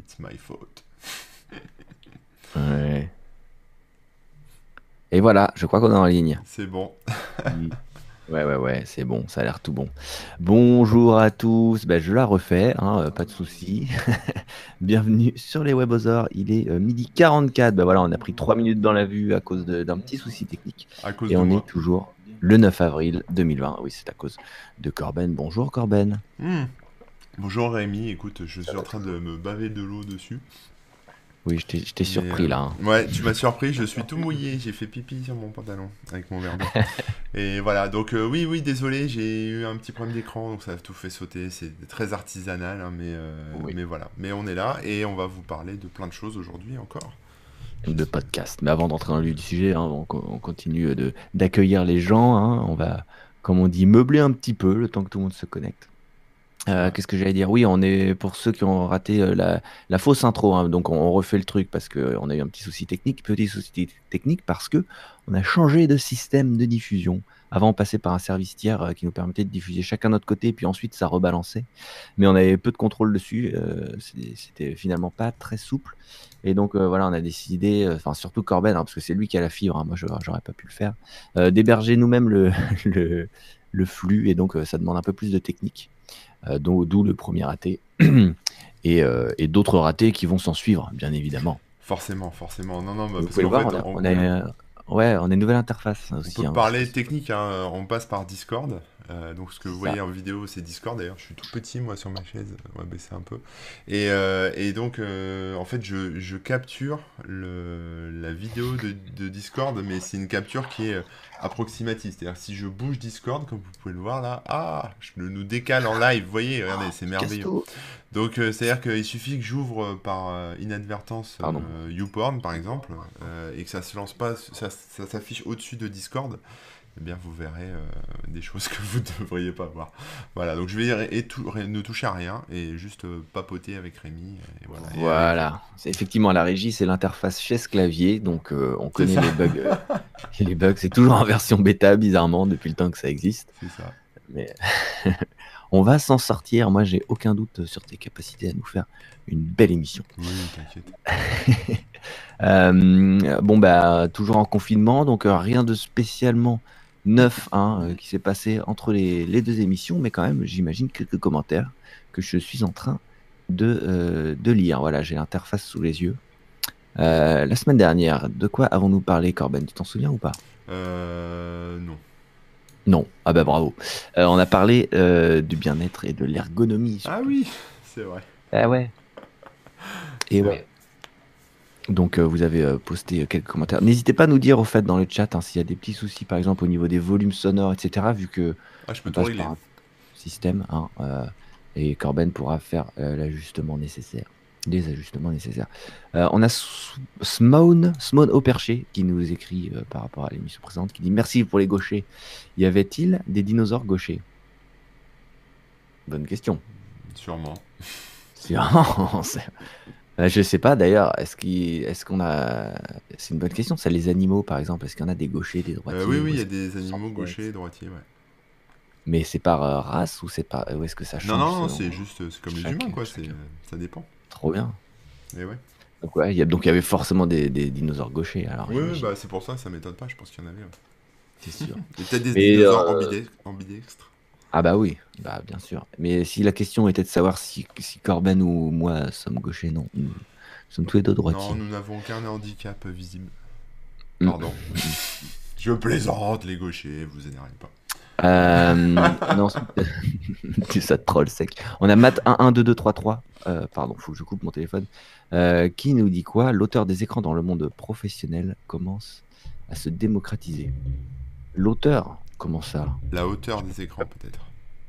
It's my fault. Ouais. Et voilà, je crois qu'on est en ligne. C'est bon. Ouais, ouais, ouais, c'est bon, ça a l'air tout bon. Bonjour à tous, ben, je la refais, hein, euh, pas de souci. Bienvenue sur les Webosaures, il est euh, midi 44. Ben voilà, on a pris 3 minutes dans la vue à cause d'un petit souci technique. À cause Et de on moi. est toujours le 9 avril 2020. Oui, c'est à cause de Corben. Bonjour Corben. Hmm. Bonjour Rémi, écoute, je suis en train de me baver de l'eau dessus. Oui, je t'ai surpris euh, là. hein. Ouais, tu m'as surpris, je suis tout mouillé, j'ai fait pipi sur mon pantalon avec mon verre d'eau. Et voilà, donc euh, oui, oui, désolé, j'ai eu un petit problème d'écran, donc ça a tout fait sauter. C'est très artisanal, hein, mais, euh, Oui. mais voilà. Mais on est là et on va vous parler de plein de choses aujourd'hui encore. de podcast. Mais avant d'entrer dans le vif du sujet, hein, on, on continue de d'accueillir les gens. hein. On va, comme on dit, meubler un petit peu le temps que tout le monde se connecte. Euh, Qu'est-ce que j'allais dire? Oui, on est pour ceux qui ont raté euh, la, la fausse intro. hein. donc on, refait le truc parce qu'on a eu un petit souci technique. Petit souci technique parce que on a changé de système de diffusion. Avant, on passait par un service tiers euh, qui nous permettait de diffuser chacun notre côté, puis ensuite ça rebalançait. Mais on avait peu de contrôle dessus. euh, C'était finalement pas très souple. Et donc euh, voilà, on a décidé, euh, enfin surtout Corben, hein, parce que c'est lui qui a la fibre, hein, moi j'aurais pas pu le faire, euh, d'héberger nous-mêmes le, le, le flux, et donc euh, ça demande un peu plus de technique, euh, d'où le premier raté, et, euh, et d'autres ratés qui vont s'en suivre, bien évidemment. Forcément, forcément. Non, non, bah, Vous parce pouvez le qu'en voir, fait, on a, on, on a, euh, ouais, on a une nouvelle interface on aussi. peut hein. parler technique, hein, on passe par Discord. Euh, donc ce que vous Ça. voyez en vidéo, c'est Discord. D'ailleurs, je suis tout petit moi sur ma chaise, on va baisser un peu. Et, euh, et donc, euh, en fait, je, je capture le, la vidéo de, de Discord, mais c'est une capture qui est approximative. C'est-à-dire si je bouge Discord, comme vous pouvez le voir là, ah, je nous décale en live. Vous voyez, regardez, c'est merveilleux. Donc, euh, c'est-à-dire qu'il suffit que j'ouvre euh, par euh, inadvertance. YouPorn, par exemple, et que ça se lance pas, ça, ça s'affiche au-dessus de Discord, eh bien, vous verrez des choses que vous ne devriez pas voir. Voilà, donc je vais dire, et tout- ré- ne toucher à rien, et juste papoter avec Rémi, et voilà. C'est effectivement la régie, c'est l'interface chaise clavier, donc on connaît les bugs. les bugs, c'est toujours en version bêta, bizarrement, depuis le temps que ça existe. c'est ça. Mais on va s'en sortir. Moi, j'ai aucun doute sur tes capacités à nous faire une belle émission. Oui, t'inquiète. Euh, bon, bah, toujours en confinement, donc euh, rien de spécialement neuf hein, euh, qui s'est passé entre les, les deux émissions, mais quand même, j'imagine quelques commentaires que je suis en train de, de lire. Voilà, j'ai l'interface sous les yeux. La semaine dernière, de quoi avons-nous parlé, Corben? Tu t'en souviens ou pas? Euh, non. Non. Ah bah bravo. Euh, on a parlé euh, du bien-être et de l'ergonomie. Ah oui, c'est vrai. Ah ouais. Et ouais. Donc euh, vous avez euh, posté euh, quelques commentaires. N'hésitez pas à nous dire au fait dans le chat hein, s'il y a des petits soucis par exemple au niveau des volumes sonores, etc. Vu que Ah, je peux on passe par un système hein, euh, et Corben pourra faire euh, l'ajustement nécessaire, les ajustements nécessaires. Euh, on a S- Smone, Smone au perché qui nous écrit euh, par rapport à l'émission précédente, qui dit merci pour les gauchers. Y avait-il des dinosaures gauchers? Bonne question. Sûrement. Sûrement, Euh, Je sais pas d'ailleurs, est-ce qu'on a, c'est une bonne question. Ça, les animaux par exemple, est-ce qu'il y en a des gauchers, des droitiers oui, ou oui, il y a des animaux gauchers et droitiers, ouais. Mais c'est par race ou c'est par, est-ce que ça change Non, non, c'est juste, c'est comme les humains, quoi, ça dépend. Trop bien. Et ouais. Donc ouais, il y a, donc il y avait forcément des, des dinosaures gauchers. Alors Oui, oui, bah, c'est pour ça, ça m'étonne pas, je pense qu'il y en avait. ouais. c'est sûr. Peut-être des Mais, dinosaures euh, ambide- ambidextres. ah bah oui, bah bien sûr. Mais si la question était de savoir si, si Corben ou moi sommes gauchers, non, nous sommes tous les deux droitiers. Non, nous n'avons aucun handicap visible. Mm. Pardon. Je plaisante, les gauchers, vous énervez pas. Euh, non, ça te troll sec. On a Matt 112233. Euh, pardon, faut que je coupe mon téléphone. euh, qui nous dit quoi? L'auteur des écrans dans le monde professionnel commence à se démocratiser. L'auteur Comment ça? La hauteur des écrans, peut-être.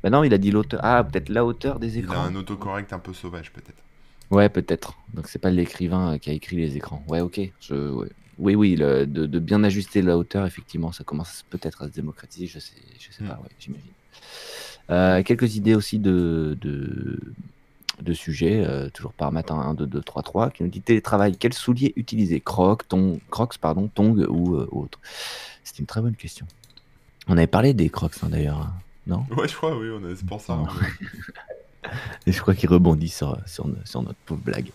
Bah non, il a dit l'auteur. Ah, peut-être la hauteur des Il a écrans. un autocorrect un peu sauvage, peut-être. Ouais, peut-être. Donc c'est pas l'écrivain qui a écrit les écrans. Ouais, ok. Je... ouais. Oui, oui, le- de, de bien ajuster la hauteur, effectivement, ça commence peut-être à se démocratiser. Je sais, je sais Mm. pas, ouais, j'imagine. Euh, quelques idées aussi de, de, de sujets, euh, toujours par matin 1, 2, 2, 3, 3, qui nous dit télétravail, quels souliers utiliser? Crocs, ton, Crocs, pardon, tongs ou euh, autre? C'est une très bonne question. On avait parlé des Crocs hein, d'ailleurs, hein, non? Ouais, je crois, oui, on a... c'est pour ça. On a- Et je crois qu'il rebondit sur, sur, sur notre pauvre blague.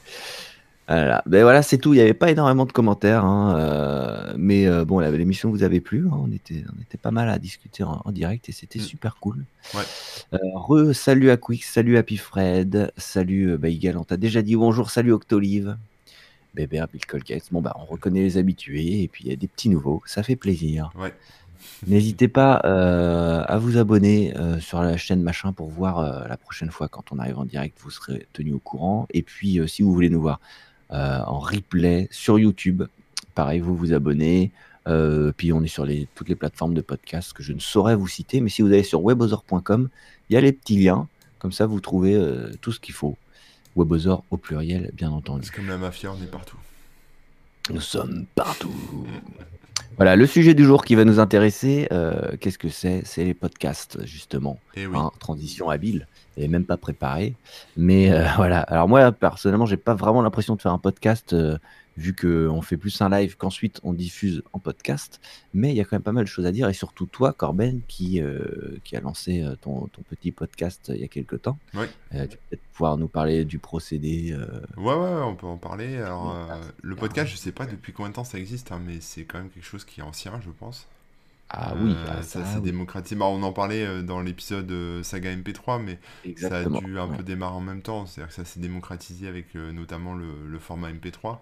Voilà, ben voilà c'est tout. Il n'y avait pas énormément de commentaires, hein, euh, mais euh, bon, l'émission vous avait plu. hein, on, était, on était pas mal à discuter en, en direct et c'était Mm. super cool. Ouais. Euh, re, salut à Quick, salut Happy Fred, salut euh, bah, Igal, on t'a déjà dit bonjour, salut Octolive, bébé Bill Colgate. Bon, bah, on reconnaît les habitués et puis il y a des petits nouveaux, ça fait plaisir. Ouais. N'hésitez pas euh, à vous abonner euh, sur la chaîne machin pour voir euh, la prochaine fois quand on arrive en direct, vous serez tenu au courant. Et puis si vous voulez nous voir en replay sur YouTube, pareil, vous vous abonnez. Euh, puis on est sur les, toutes les plateformes de podcast que je ne saurais vous citer, mais si vous allez sur webosor.com, il y a les petits liens, comme ça vous trouvez euh, tout ce qu'il faut. Webosor au pluriel, bien entendu. C'est comme la mafia, on est partout. Nous sommes partout. Voilà, le sujet du jour qui va nous intéresser, euh, qu'est-ce que c'est? C'est les podcasts, justement. Et oui. Hein, transition habile, et même pas préparé. Mais euh, voilà, alors moi, personnellement, j'ai pas vraiment l'impression de faire un podcast, euh, vu qu'on fait plus un live qu'ensuite on diffuse en podcast. Mais il y a quand même pas mal de choses à dire, et surtout toi, Corben, qui, euh, qui a lancé euh, ton, ton petit podcast euh, il y a quelques temps. Ouais. Euh, tu vas peut-être pouvoir nous parler du procédé. euh, Ouais, ouais, on peut en parler. Alors, euh, le podcast, je sais pas depuis combien de temps ça existe, hein, mais c'est quand même quelque chose qui est ancien, je pense. Ah oui, Euh, ah, ça ça, s'est oui. démocratisé. Bah, on en parlait dans l'épisode Saga MP3, mais exactement. ça a dû un ouais. peu démarrer en même temps. C'est-à-dire que ça s'est démocratisé avec euh, notamment le, le format MP3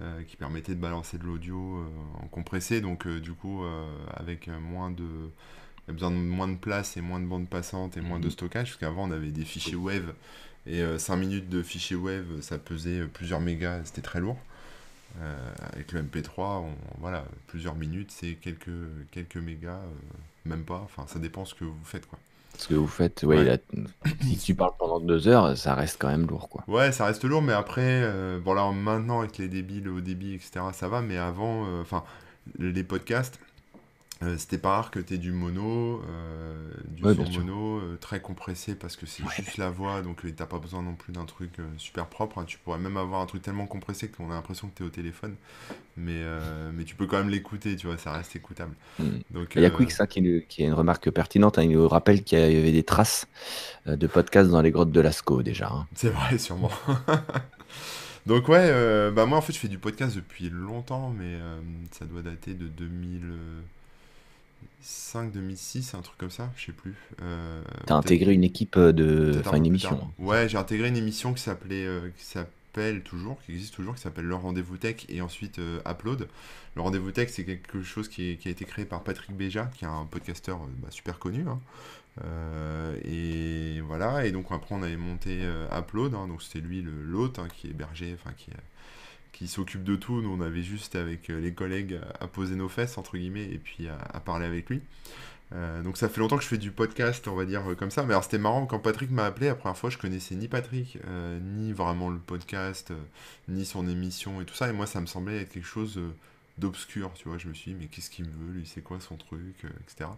euh, qui permettait de balancer de l'audio euh, en compressé. Donc, euh, du coup, avec moins de. Il y a besoin de moins de place et moins de bande passante et moins de Mhm. stockage, parce qu'avant on avait des fichiers wave et 5 minutes de fichier wave ça pesait plusieurs mégas, c'était très lourd. Avec le MP3, on- voilà, plusieurs minutes, c'est quelques, quelques mégas, même pas, enfin ça dépend ce que vous faites quoi. Ce que vous faites, ouais, Ouais. là, si tu parles pendant deux heures, ça reste quand même lourd, quoi. Ouais, ça reste lourd, mais après, euh, bon là maintenant avec les débits, le haut débit, etc., ça va, mais avant, euh, enfin, les podcasts, euh, c'était pas rare que tu aies du mono, euh, du Ouais, son mono euh, très compressé parce que c'est Ouais. juste la voix, donc t'as pas besoin non plus d'un truc super propre. hein. Tu pourrais même avoir un truc tellement compressé qu'on a l'impression que tu es au téléphone, mais, mais tu peux quand même l'écouter, tu vois, ça reste écoutable. Mm. Donc, Il y a Quick, ça, qui, nous- qui a une remarque pertinente. hein. Il nous rappelle qu'il y avait des traces de podcasts dans les grottes de Lascaux, déjà. hein. C'est vrai, sûrement. Donc ouais, bah moi en fait je fais du podcast depuis longtemps, mais ça doit dater de 2005, 2006, un truc comme ça, je sais plus. Euh, T'as intégré une équipe euh, de. un Enfin, une émission. tard. Ouais, j'ai intégré une émission qui s'appelait, euh, qui s'appelle toujours, qui existe toujours, qui s'appelle Le Rendez-vous Tech et ensuite euh, Upload. Le Rendez-vous Tech, c'est quelque chose qui, est- qui a été créé par Patrick Béja, qui est un podcasteur euh, bah, super connu. hein. Et voilà, et donc après on avait monté Upload, hein, donc c'était lui l'hôte hein, qui hébergeait, enfin qui, qui s'occupe de tout. Nous on avait juste avec euh, les collègues à, poser nos fesses entre guillemets et puis à, parler avec lui. Euh, donc ça fait longtemps que je fais du podcast, on va dire euh, comme ça. Mais alors c'était marrant quand Patrick m'a appelé la première fois, je connaissais ni Patrick, ni vraiment le podcast, ni son émission et tout ça. Et moi ça me semblait être quelque chose d'obscur, tu vois. Je me suis dit mais qu'est-ce qu'il me veut, lui, c'est quoi son truc, etc.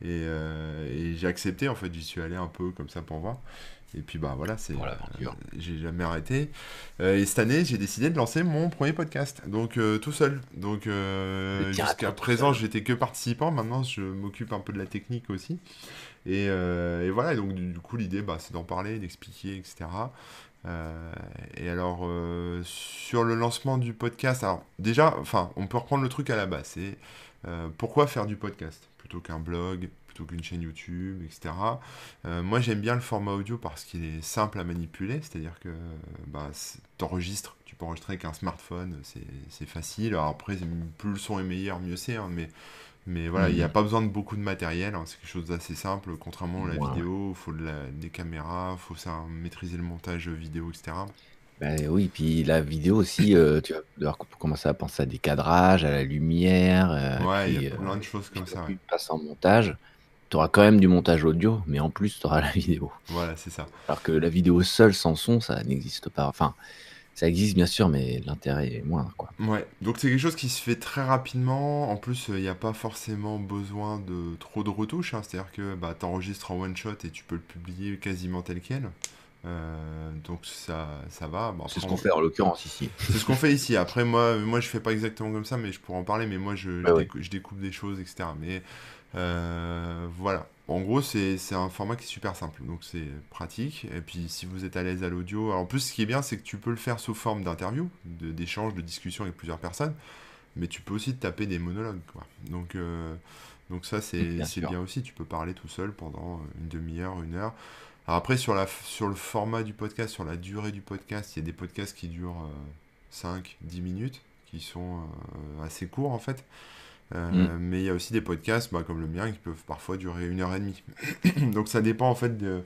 Et, et j'ai accepté en fait, j'y suis allé un peu comme ça pour voir. Et puis bah voilà, c'est euh, j'ai jamais arrêté. Euh, et cette année, j'ai décidé de lancer mon premier podcast, donc euh, tout seul. Donc jusqu'à présent, j'étais que participant. Maintenant, je m'occupe un peu de la technique aussi. Et, et voilà, et donc du, coup, l'idée, bah, c'est d'en parler, d'expliquer, etc. Et alors, sur le lancement du podcast, alors déjà, enfin, on peut reprendre le truc à la base. C'est pourquoi faire du podcast? Plutôt qu'un blog, plutôt qu'une chaîne YouTube, etc. Euh, moi, j'aime bien le format audio parce qu'il est simple à manipuler, c'est-à-dire que bah, t'enregistres, tu peux enregistrer avec un smartphone, c'est facile. Alors après, plus le son est meilleur, mieux c'est, hein, mais, mais voilà, il n'y a Mhm. pas besoin de beaucoup de matériel, hein, c'est quelque chose d'assez simple, contrairement à la vidéo, il faut de la- des caméras, il faut ça, maîtriser le montage vidéo, etc. Bah oui, puis la vidéo aussi, euh, tu vas devoir co- commencer à penser à des cadrages, à la lumière. euh, Ouais, il y a euh, plein de choses comme ça, ouais. passes en montage, tu auras quand même du montage audio, mais en plus, tu auras la vidéo. Voilà, c'est ça. Alors que la vidéo seule, sans son, ça n'existe pas. Enfin, ça existe bien sûr, mais l'intérêt est moindre, quoi. Ouais, donc c'est quelque chose qui se fait très rapidement. En plus, il n'y a pas forcément besoin de trop de retouches. hein. C'est-à-dire que bah, tu enregistres en one shot et tu peux le publier quasiment tel quel. Euh, donc ça, ça va. C'est ce qu'on on- fait en l'occurrence ici. C'est ce qu'on fait ici. Après, moi, moi, je fais pas exactement comme ça, mais je pourrais en parler. Mais moi, je, je, Ouais, ouais. décou- je découpe des choses, etc. Mais voilà. en gros, c'est un format qui est super simple, donc c'est pratique. Et puis, si vous êtes à l'aise à l'audio, en plus, ce qui est bien, c'est que tu peux le faire sous forme d'interview, de- d'échange, de discussion avec plusieurs personnes, mais tu peux aussi te taper des monologues, quoi. Donc, euh, donc ça, c'est Bien bien aussi. Tu peux parler tout seul pendant une demi-heure, une heure. Alors après, sur la, f- sur le format du podcast, sur la durée du podcast, il y a des podcasts qui durent euh, 5, 10 minutes, qui sont euh, assez courts en fait. Mm. Euh, mais il y a aussi des podcasts, bah, comme le mien, qui peuvent parfois durer une heure et demie. Donc ça dépend en fait de-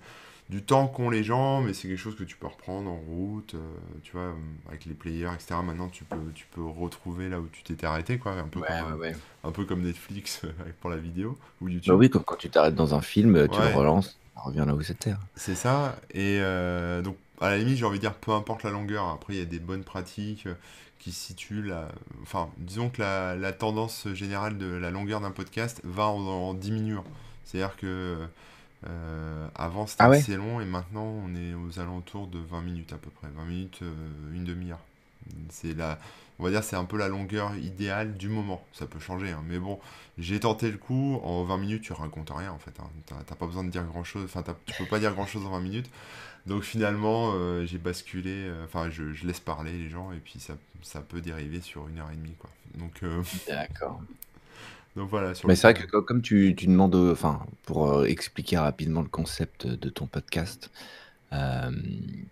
du temps qu'ont les gens, mais c'est quelque chose que tu peux reprendre en route, euh, tu vois, euh, avec les players, etc. Maintenant, tu peux, tu peux retrouver là où tu t'étais arrêté, quoi, un peu Ouais, comme, ouais, un peu comme Netflix pour la vidéo, ou Bah YouTube. oui, comme quand tu t'arrêtes dans un film, tu le relances, ça revient là où c'était. c'est ça. Et euh, donc, à la limite, j'ai envie de dire, peu importe la longueur, après, il y a des bonnes pratiques euh, qui situent là. Enfin, disons que la, la tendance générale de la longueur d'un podcast va en, en diminuant. C'est-à-dire que euh, avant, c'était Ah ouais? assez long et maintenant, on est aux alentours de 20 minutes à peu près. 20 minutes, euh, une demi-heure. C'est la, on va dire, c'est un peu la longueur idéale du moment. Ça peut changer, hein. Mais bon, j'ai tenté le coup. En 20 minutes, tu racontes rien en fait. hein. T'as pas besoin de dire grand-chose. Enfin, t'as- tu peux pas dire grand-chose en 20 minutes. Donc finalement, euh, j'ai basculé. euh, Enfin, je, je laisse parler les gens et puis ça, ça peut dériver sur une heure et demie, quoi. Donc, euh, D'accord. donc voilà, sur le Mais c'est vrai que co- comme tu, tu demandes, enfin, pour euh, expliquer rapidement le concept de ton podcast, euh,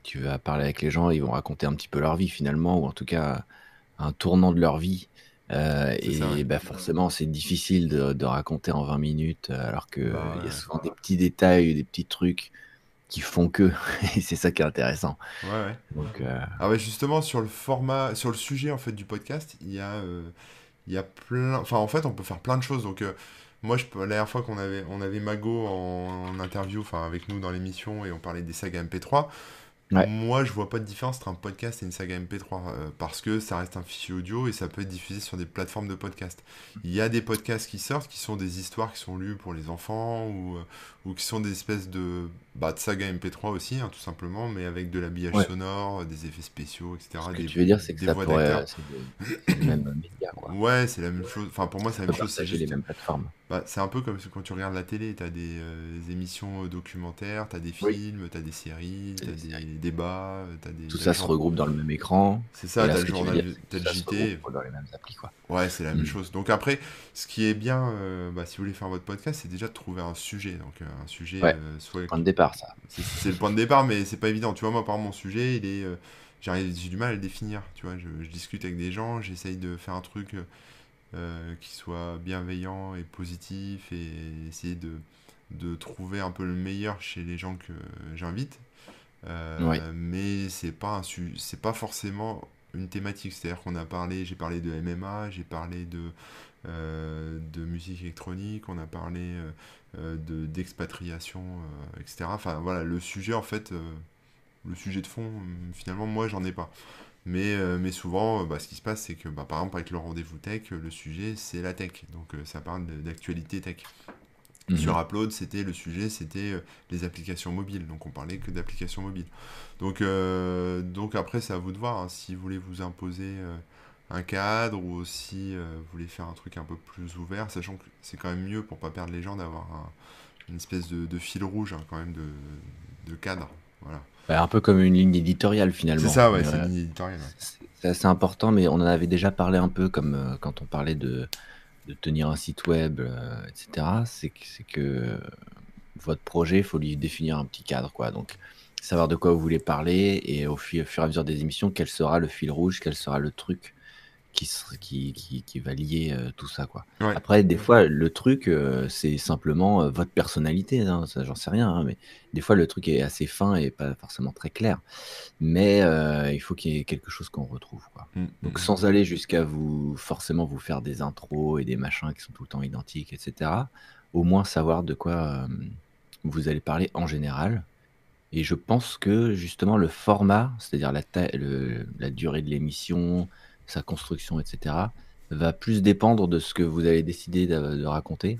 tu vas parler avec les gens, ils vont raconter un petit peu leur vie finalement, ou en tout cas un tournant de leur vie. Euh, C'est ça, ouais. et bah, forcément, c'est difficile de, de raconter en 20 minutes, alors qu'il Bah il y a ouais. souvent des petits détails, des petits trucs qui font que, et c'est ça qui est intéressant. Ouais, ouais. Donc, euh, Ah ouais, justement, sur le format, sur le sujet en fait du podcast, il y a, euh, il y a plein. Enfin, en fait, on peut faire plein de choses. Donc, euh, moi, je peux, la dernière fois qu'on avait, on avait Mago en, en interview, enfin, avec nous dans l'émission et on parlait des sagas MP3. Ouais, Moi, je vois pas de différence entre un podcast et une saga MP3 euh, parce que ça reste un fichier audio et ça peut être diffusé sur des plateformes de podcast. Il y a des podcasts qui sortent qui sont des histoires qui sont lues pour les enfants ou, euh, ou qui sont des espèces de, bah, de saga MP3 aussi, hein, tout simplement, mais avec de l'habillage ouais. sonore, des effets spéciaux, etc., Ce que des, tu veux dire, c'est que ça pourrait, euh, c'est le, même média, quoi. Ouais, c'est la même chose. Enfin, pour moi, c'est la même chose. C'est partager les juste. mêmes plateformes. Bah, c'est un peu comme quand tu regardes la télé. T'as des, euh, des émissions documentaires, t'as des Oui. films, t'as des séries, C'est t'as des. Débats, euh, des, Tout ça le se regroupe dans le même écran. C'est ça, t'as le journal, t'as le JT. dans les mêmes applis, quoi. Ouais, c'est la même Mm. chose. Donc après, ce qui est bien, euh, bah, si vous voulez faire votre podcast, c'est déjà de trouver un sujet. Donc euh, un sujet, Ouais, euh, soit point de départ, ça. c'est le point de départ, mais c'est pas évident. Tu vois, moi, par mon sujet, il est, euh, j'ai du mal à le définir. Tu vois, je, je discute avec des gens, j'essaye de faire un truc qui soit bienveillant et positif et essayer de, de trouver un peu le meilleur chez les gens que j'invite. Euh, mais c'est pas un su- c'est pas forcément une thématique. C'est-à-dire qu'on a parlé, j'ai parlé de MMA, j'ai parlé de euh, de musique électronique, on a parlé euh, de d'expatriation, euh, etc. Enfin voilà, le sujet en fait, le sujet de fond, finalement moi j'en ai pas. Mais, mais souvent, bah, ce qui se passe, c'est que bah, par exemple avec le rendez-vous tech, le sujet c'est la tech. Donc ça parle d'actualité tech. Sur Mhm. Upload, c'était le sujet, c'était euh, les applications mobiles. Donc on parlait que d'applications mobiles. Donc, euh, donc après, c'est à vous de voir hein, si vous voulez vous imposer euh, un cadre ou si euh, vous voulez faire un truc un peu plus ouvert, sachant que c'est quand même mieux pour pas perdre les gens d'avoir un- une espèce de, de fil rouge hein, quand même de, de cadre. Voilà. Bah, un peu comme une ligne éditoriale, C'est finalement. ça, ouais, c'est une ligne éditoriale. ouais. c'est c'est assez important, mais on en avait déjà parlé un peu, comme quand on parlait de, de tenir un site web, euh, etc. C'est que, que euh, votre projet, il faut lui définir un petit cadre, quoi. Donc, savoir de quoi vous voulez parler et au fur et à mesure des émissions, quel sera le fil rouge, quel sera le truc qui, qui, qui, qui va lier euh, tout ça, quoi. Ouais. Après, des fois, le truc, euh, c'est simplement euh, votre personnalité, hein, ça, j'en sais rien, hein, mais des fois, le truc est assez fin et pas forcément très clair. Mais il faut qu'il y ait quelque chose qu'on retrouve, quoi. Mm, Donc, mm. sans aller jusqu'à vous forcément vous faire des intros et des machins qui sont tout le temps identiques, etc. Au moins savoir de quoi vous allez parler en général. Et je pense que justement le format, c'est-à-dire la, le- la durée de l'émission, sa construction, etc., va plus dépendre de ce que vous allez décider de, de raconter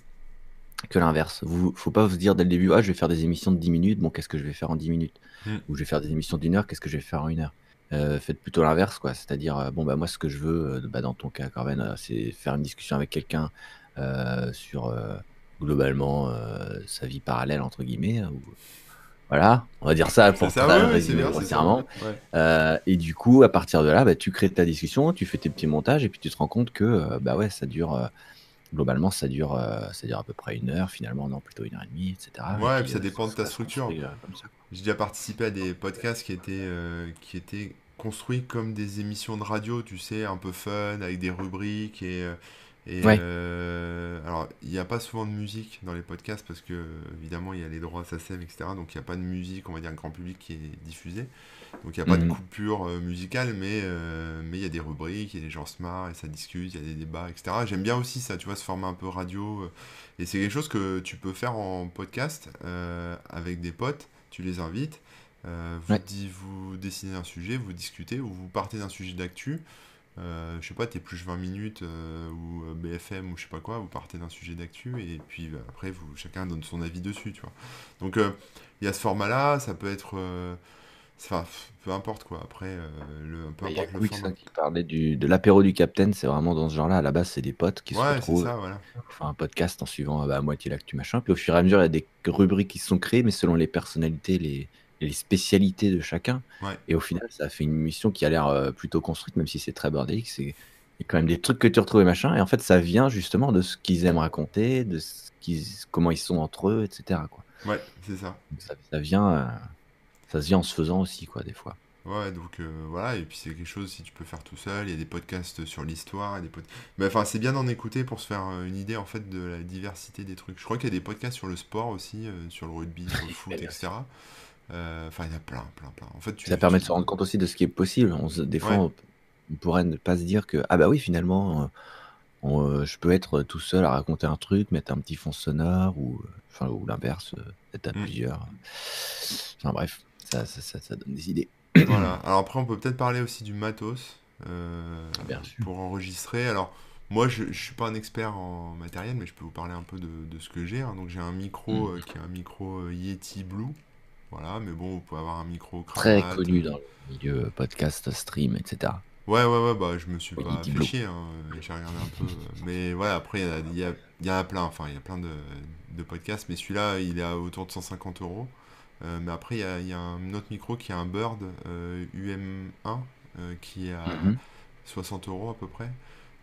que l'inverse. Vous, faut pas vous dire dès le début, ah, je vais faire des émissions de 10 minutes, bon, qu'est-ce que je vais faire en 10 minutes Mm. Ou je vais faire des émissions d'une heure, qu'est-ce que je vais faire en une heure? Euh, Faites plutôt l'inverse, quoi. C'est-à-dire, euh, bon, bah, moi, ce que je veux, euh, bah, dans ton cas, Corben, c'est faire une discussion avec quelqu'un sur globalement sa vie parallèle entre guillemets. Ou... Voilà, on va dire ça pour ça, très ouais, c'est bien, grossièrement. c'est ça. Ouais. Euh, et du coup, à partir de là, bah, tu crées ta discussion, tu fais tes petits montages, et puis tu te rends compte que euh, bah ouais, ça dure euh, globalement, ça dure, euh, ça dure à peu près une heure, finalement, non, plutôt une heure et demie, etc. Et Ouais, et puis ça dépend de ta structure. J'ai déjà participé à des podcasts qui étaient, qui étaient construits comme des émissions de radio, tu sais, un peu fun, avec des rubriques et, et Ouais. euh, alors il n'y a pas souvent de musique dans les podcasts parce que évidemment il y a les droits SACEM, etc. Donc il n'y a pas de musique, on va dire, grand public qui est diffusée. Donc il n'y a pas de Mhm. coupure euh, musicale, mais euh, mais il y a des rubriques, et les gens se marrent et ça discute, il y a des débats, etc. J'aime bien aussi ça, tu vois, ce format un peu radio. et c'est quelque chose que tu peux faire en podcast euh, avec des potes, tu les invites, vous, Ouais. di- vous dessinez un sujet, vous discutez, ou vous partez d'un sujet d'actu. Euh, je sais pas, t'es plus 20 minutes euh, ou euh, BFM ou je sais pas quoi, vous partez d'un sujet d'actu et puis euh, après vous chacun donne son avis dessus, tu vois. Donc euh, il y a ce format-là, ça peut être, enfin peu importe quoi. Après, le, peu Il y a importe le Quick format. ça, qui parlait du, de l'apéro du Capitaine, c'est vraiment dans ce genre-là. À la base, c'est des potes qui se Ouais, c'est retrouvent, ça, voilà. font un podcast en suivant euh, bah, à moitié l'actu machin. Puis au fur et à mesure, il y a des rubriques qui se sont créées, mais selon les personnalités, les, les spécialités de chacun. Ouais. Et au final, ça a fait une émission qui a l'air euh, plutôt construite, même si c'est très bordélique. C'est il y a quand même des trucs que tu retrouves et machin. Et en fait, ça vient justement de ce qu'ils aiment raconter, de ce qu'ils, comment ils sont entre eux, etc. Quoi. Ouais, c'est ça. Ça, ça vient, euh, ça se vient en se faisant aussi, quoi, des fois. Ouais, donc euh, voilà, et puis c'est quelque chose si tu peux faire tout seul, il y a des podcasts sur l'histoire, des pod- Mais enfin, c'est bien d'en écouter pour se faire une idée en fait de la diversité des trucs. Je crois qu'il y a des podcasts sur le sport aussi, euh, sur le rugby, sur le foot, etc. Euh, Enfin, il y a plein, plein, plein. En fait, tu, Ça permet de se rendre compte aussi de ce qui est possible. On se- des fois, Ouais. on, pourrait ne pas se dire que, ah bah oui, finalement, euh, on, euh, je peux être tout seul à raconter un truc, mettre un petit fond sonore, ou, enfin, ou l'inverse, être à Mm. plusieurs. Enfin bref, ça, ça, ça, ça donne des idées. Voilà. Alors après, on peut peut-être parler aussi du matos euh, Bien sûr. pour enregistrer. Alors, moi, je, je suis pas un expert en matériel, mais je peux vous parler un peu de, de ce que j'ai. hein. Donc, j'ai un micro Mm. euh, qui est un micro Yeti Blue. Voilà, mais bon, vous pouvez avoir un micro Très cravate. connu dans le milieu podcast, stream, etc. Ouais, ouais, ouais, bah je me suis Oui, pas fait chier, hein, j'ai regardé un peu. euh, Mais voilà, après, il y, a- il y, en a plein, enfin, il y a plein de, de podcasts, mais celui-là, il est à autour de 150 euros. Euh, mais après, il y a, il y a un autre micro qui est un Bird euh, UM1 euh, qui est à Mhm. 60 euros à peu près.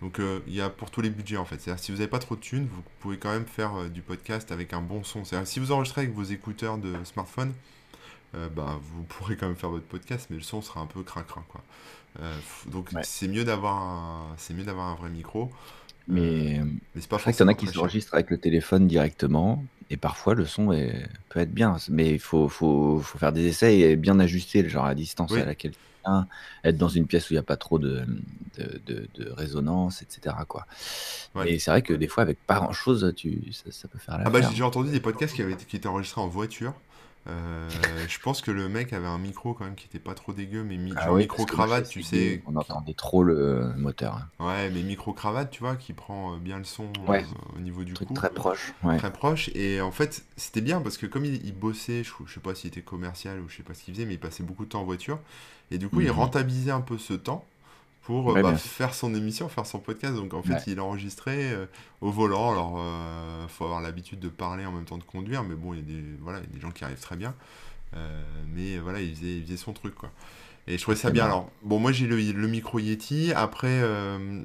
Donc euh, il y a pour tous les budgets en fait. C'est-à-dire si vous n'avez pas trop de thunes, vous pouvez quand même faire euh, du podcast avec un bon son. C'est-à-dire si vous enregistrez avec vos écouteurs de smartphone, euh, bah, vous pourrez quand même faire votre podcast, mais le son sera un peu cracra quoi. Donc Ouais. c'est mieux d'avoir un, c'est mieux d'avoir un vrai micro. Mais mais c'est pas crois qu'il y en a qui s'enregistrent avec le téléphone directement, et parfois le son est- peut être bien, mais il faut, faut, faut faire des essais et bien ajuster, le genre la distance Oui. à laquelle tu viens, être dans une pièce où il n'y a pas trop de, de, de- de résonance, etc. Quoi. Ouais. Et c'est vrai que des fois, avec pas grand-chose, tu, ça, ça peut faire Ah bah j'ai entendu des podcasts qui, avaient été, qui étaient enregistrés en voiture. Euh, je pense que le mec avait un micro quand même qui était pas trop dégueu, mais mi- Ah oui, micro cravate, tu sais. on entendait trop le moteur. hein. Ouais, mais micro cravate, tu vois, qui prend euh, bien le son Ouais. euh, au niveau du Truc cou. très proche. Ouais. très proche et en fait c'était bien parce que comme il, il bossait je, je sais pas s'il était commercial ou je sais pas ce qu'il faisait mais il passait beaucoup de temps en voiture et du coup il Mhm. rentabilisait un peu ce temps pour Ouais, bah, faire son émission faire son podcast donc en fait Ouais. il enregistrait euh, au volant alors euh, faut avoir l'habitude de parler en même temps de conduire mais bon il y a des voilà il y a des gens qui arrivent très bien Euh, mais voilà il faisait, il faisait son truc quoi et je trouvais ça bien. Alors, bon, moi j'ai le, le micro Yeti. Après,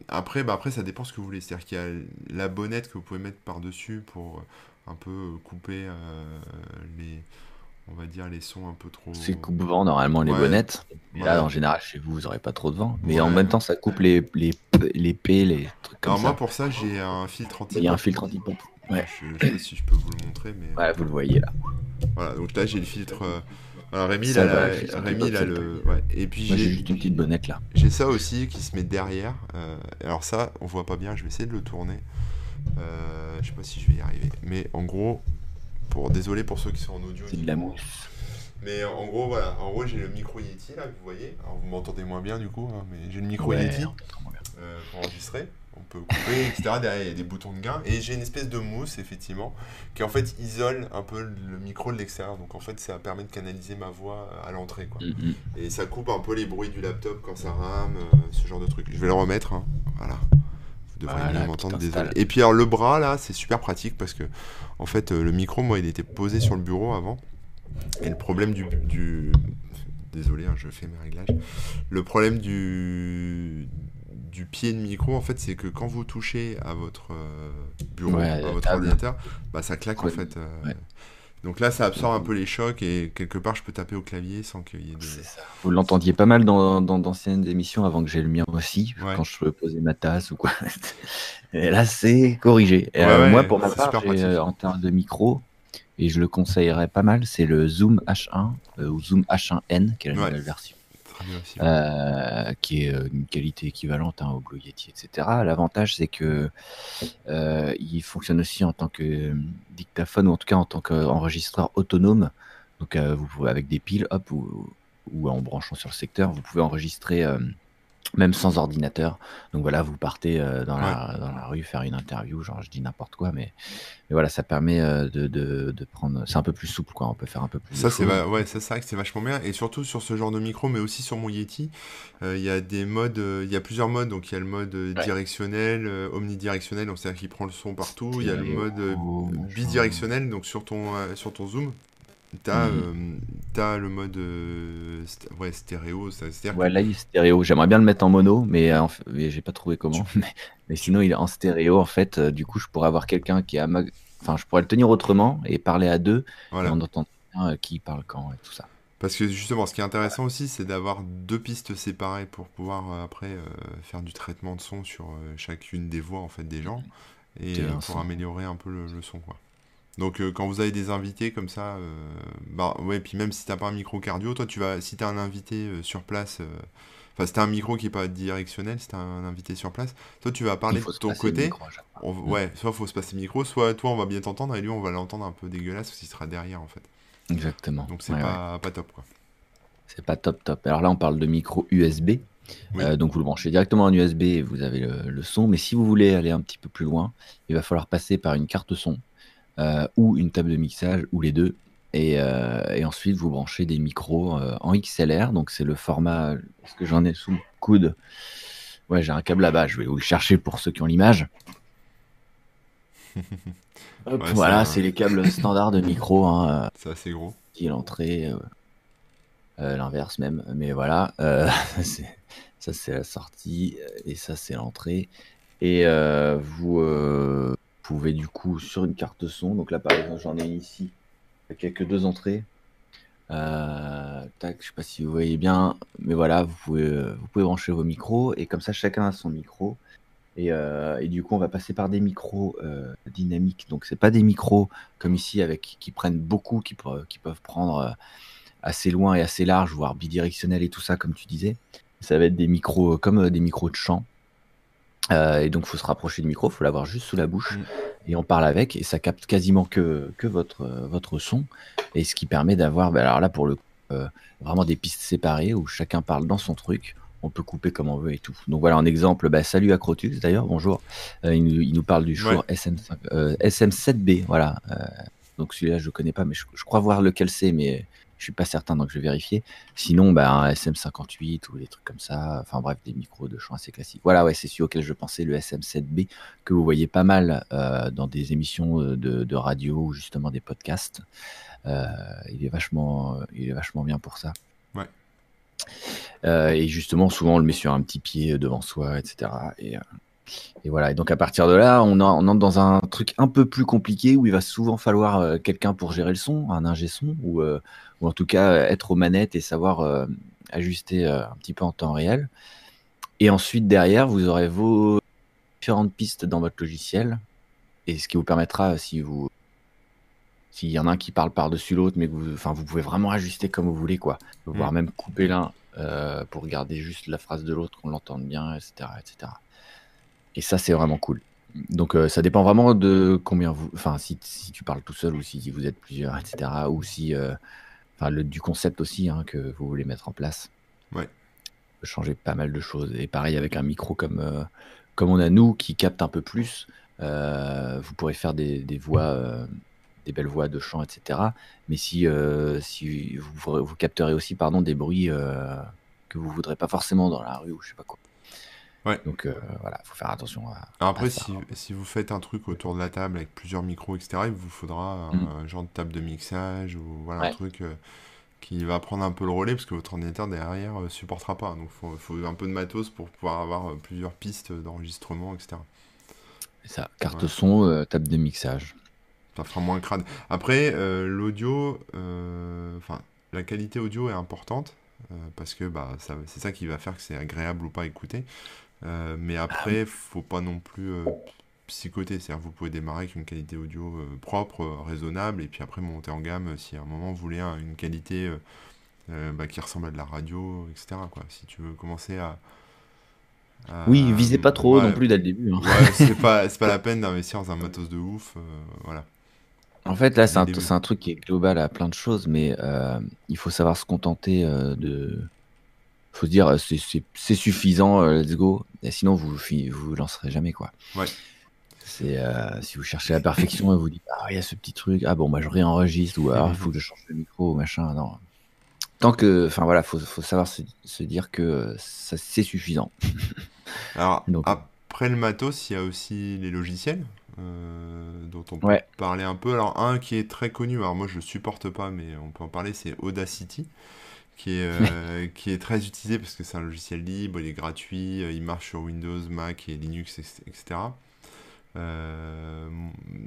après, bah, après, ça dépend ce que vous voulez. C'est-à-dire qu'il y a la bonnette que vous pouvez mettre par-dessus pour un peu couper les, on va dire, les sons un peu trop. C'est coupe-vent normalement les Ouais. bonnettes. Là, en général, chez vous, vous n'aurez pas trop de vent. Mais en même temps, ça coupe les, les, les P, les trucs comme Alors, moi pour ça, j'ai un filtre anti Il y a un filtre anti-pop. Ouais. Je, je sais pas si je peux vous le montrer, mais Ouais, vous le voyez là. voilà. Donc là, j'ai le filtre. euh, Alors, Rémi, il a, la- Rémi, il a le. Ouais. Et puis j'ai. juste une petite bonnette là. J'ai ça aussi qui se met derrière. euh, alors ça, on voit pas bien, je vais essayer de le tourner. Euh, je sais pas si je vais y arriver. Mais en gros, pour désolé pour ceux qui sont en audio. C'est de la mousse. Mais en gros, voilà. En gros, j'ai le micro Yeti là, que vous voyez. Alors vous m'entendez moins bien du coup, hein, mais j'ai le micro Ouais, Yeti euh, pour enregistrer. On peut couper, etc. Derrière, il y a des boutons de gain. Et j'ai une espèce de mousse, effectivement, qui en fait isole un peu le micro de l'extérieur. Donc en fait, ça permet de canaliser ma voix à l'entrée, quoi. Mhm. Et ça coupe un peu les bruits du laptop quand ça rame, euh, ce genre de truc. Je vais le remettre, hein. voilà. Devrais mieux m'entendre, désolé. Et puis alors le bras là, c'est super pratique parce que en fait le micro, moi, il était posé sur le bureau avant. Et le problème du, du... désolé, hein, je fais mes réglages. Le problème du du pied de micro, en fait, c'est que quand vous touchez à votre bureau, à votre ordinateur, bah, ça claque en fait. Donc là, ça absorbe un peu les chocs et quelque part, je peux taper au clavier sans qu'il y ait de. Vous l'entendiez pas mal dans d'anciennes émissions avant que j'ai le mien aussi, quand je posais ma tasse ou quoi. et là, c'est corrigé. Euh, moi, pour ma part, euh, en termes de micro, et je le conseillerais pas mal, c'est le Zoom H1 euh, ou Zoom H1N, qui est la nouvelle version. Euh, qui est euh, une qualité équivalente hein, au Blue Yeti, etc. L'avantage, c'est que euh, il fonctionne aussi en tant que dictaphone ou en tout cas en tant qu'enregistreur autonome. Donc, vous pouvez avec des piles, hop, ou, ou, en branchant sur le secteur, vous pouvez enregistrer même sans ordinateur. Donc voilà, vous partez euh, dans, la, dans, la, rue faire une interview, genre je dis n'importe quoi, mais, mais, voilà, ça permet euh, de, de, de, prendre. C'est un peu plus souple, quoi. On peut faire un peu plus. Ça, c'est ouais, ça, c'est vrai que c'est vachement bien. Et surtout sur ce genre de micro, mais aussi sur mon Yeti, euh, il y a des modes, il y a plusieurs modes. Donc il y a le mode directionnel, omnidirectionnel, donc c'est-à-dire qu'il prend le son partout. Il y a le mode bidirectionnel, donc sur ton, sur ton zoom, T'as mmh. as le mode ouais, stéréo. Ça, ouais, là, il est stéréo. J'aimerais bien le mettre en mono, mais, j'ai pas trouvé comment. mais, sinon, il est en stéréo. En fait, du coup, je pourrais avoir quelqu'un qui a Enfin, je pourrais le tenir autrement et parler à deux. Voilà. Et on entend qui parle quand et tout ça. Parce que justement, ce qui est intéressant aussi, c'est d'avoir deux pistes séparées pour pouvoir après faire du traitement de son sur chacune des voix en fait des gens et pour améliorer un peu le, le son quoi. Donc euh, quand vous avez des invités comme ça, euh, bah ouais, puis même si t'as pas un micro cardio, toi tu vas, si t'as un invité euh, sur place, enfin si t'as un micro qui est pas directionnel, si t'as un invité sur place, toi tu vas parler de ton côté. ouais, soit faut se passer le micro, soit toi on va bien t'entendre et lui on va l'entendre un peu dégueulasse parce qu'il sera derrière en fait. Exactement. Donc c'est pas, pas top quoi. C'est pas top top. Alors là on parle de micro USB. donc vous le branchez directement en USB et vous avez le, le, son. Mais si vous voulez aller un petit peu plus loin, il va falloir passer par une carte son. Euh, ou une table de mixage, ou les deux. Et, euh, et ensuite, vous branchez des micros euh, en XLR. Donc, c'est le format. Est-ce que j'en ai sous le coude Ouais, j'ai un câble là-bas. Je vais vous le chercher pour ceux qui ont l'image. voilà, c'est les câbles standards de micro. Hein, c'est assez gros. Qui est l'entrée. L'inverse même. Mais voilà. ça, c'est la sortie. Et ça, c'est l'entrée. Et vous pouvez du coup sur une carte son, donc là par exemple j'en ai ici, avec que deux entrées. Euh, tac, je sais pas si vous voyez bien, mais voilà, vous pouvez, vous pouvez brancher vos micros et comme ça chacun a son micro. Et, euh, et du coup, on va passer par des micros euh, dynamiques. Donc, c'est pas des micros comme ici avec qui prennent beaucoup, qui, qui peuvent prendre assez loin et assez large, voire bidirectionnel et tout ça, comme tu disais. Ça va être des micros comme des micros de chant. Euh, et donc, il faut se rapprocher du micro, il faut l'avoir juste sous la bouche. Mm. Et on parle avec, et ça capte quasiment que, que votre, votre son. Et ce qui permet d'avoir, bah, alors là, pour le euh, vraiment des pistes séparées où chacun parle dans son truc. On peut couper comme on veut et tout. Donc voilà un exemple. Bah, salut Acrotus d'ailleurs, bonjour. Euh, il, nous, il, nous, parle du Shure SM, SM7B. Voilà. donc celui-là, je ne connais pas, mais je, je crois voir lequel c'est, mais je suis pas certain, donc je vais vérifier. Sinon, bah, un SM58 ou des trucs comme ça. Enfin bref, des micros de chant assez classiques. Voilà, ouais, c'est celui auquel je pensais, le SM7B, que vous voyez pas mal euh, dans des émissions euh, de, radio ou justement des podcasts. Euh, il, est vachement, il est vachement bien pour ça. Ouais. et justement, souvent, on le met sur un petit pied devant soi, etc. Et, et voilà. Et donc, à partir de là, on, on, entre dans un truc un peu plus compliqué où il va souvent falloir quelqu'un pour gérer le son, un ingé son ou, ou en tout cas euh, être aux manettes et savoir euh, ajuster euh, un petit peu en temps réel. Et ensuite, derrière, vous aurez vos différentes pistes dans votre logiciel. Et ce qui vous permettra, si vous. S'il y en a un qui parle par-dessus l'autre, mais que vous, enfin, vous pouvez vraiment ajuster comme vous voulez, quoi. Voire mm. même couper l'un pour garder juste la phrase de l'autre, qu'on l'entende bien, etc., etc. Et ça, c'est vraiment cool. Donc, ça dépend vraiment de combien vous. Enfin, si, si, tu parles tout seul ou si vous êtes plusieurs, etc. Ou si le, du concept aussi hein, que vous voulez mettre en place. Ouais. Changer pas mal de choses. Et pareil avec un micro comme, euh, comme on a nous qui capte un peu plus, euh, vous pourrez faire des, des voix, euh, des belles voix de chant, etc. Mais si, si vous, vous, capterez aussi pardon, des bruits que vous voudrez pas forcément dans la rue ou je sais pas quoi. Ouais. Donc euh, voilà, faut faire attention à, après, si, si vous faites un truc autour de la table avec plusieurs micros, etc., il vous faudra Mm. un, genre de table de mixage ou voilà un truc euh, qui va prendre un peu le relais parce que votre ordinateur derrière euh, supportera pas. Donc, il faut, faut un peu de matos pour pouvoir avoir plusieurs pistes d'enregistrement, etc. Ça, carte Ouais. son, table de mixage. Ça fera moins crade. Après, l'audio, enfin, la qualité audio est importante euh, parce que bah, c'est ça qui va faire que c'est agréable ou pas à écouter. Euh, mais Ah après, faut pas non plus euh, psychoter. C'est-à-dire, vous pouvez démarrer avec une qualité audio euh, propre, euh, raisonnable, et puis après monter en gamme si à un moment vous voulez hein, une qualité bah, qui ressemble à de la radio, etc. Quoi. Si tu veux commencer à, à- Oui, visez pas trop ouais, non plus dès le début. hein. ouais, c'est pas, c'est pas la peine d'investir dans un matos de ouf. euh, voilà. En fait, là, c'est un, un truc qui est global à plein de choses, mais euh, il faut savoir se contenter euh, de. Faut se dire, euh, c'est- suffisant, euh, let's go. Et sinon, vous vous lancerez jamais, quoi. Ouais. C'est euh, si vous cherchez la perfection et vous dites, ah, il y a ce petit truc, ah bon, bah, je réenregistre, ou alors il Mhm. faut que je change le micro, machin. Non. Tant que. Enfin, voilà, faut, faut savoir se, se dire que ça, c'est suffisant. Alors, Donc- après le matos, il y a aussi les logiciels euh, dont on peut Ouais. parler un peu. Alors, un qui est très connu, alors moi je le supporte pas, mais on peut en parler, c'est Audacity, qui est, euh, qui est très utilisé parce que c'est un logiciel libre, il est gratuit, euh, il marche sur Windows, Mac et Linux, etc. Euh,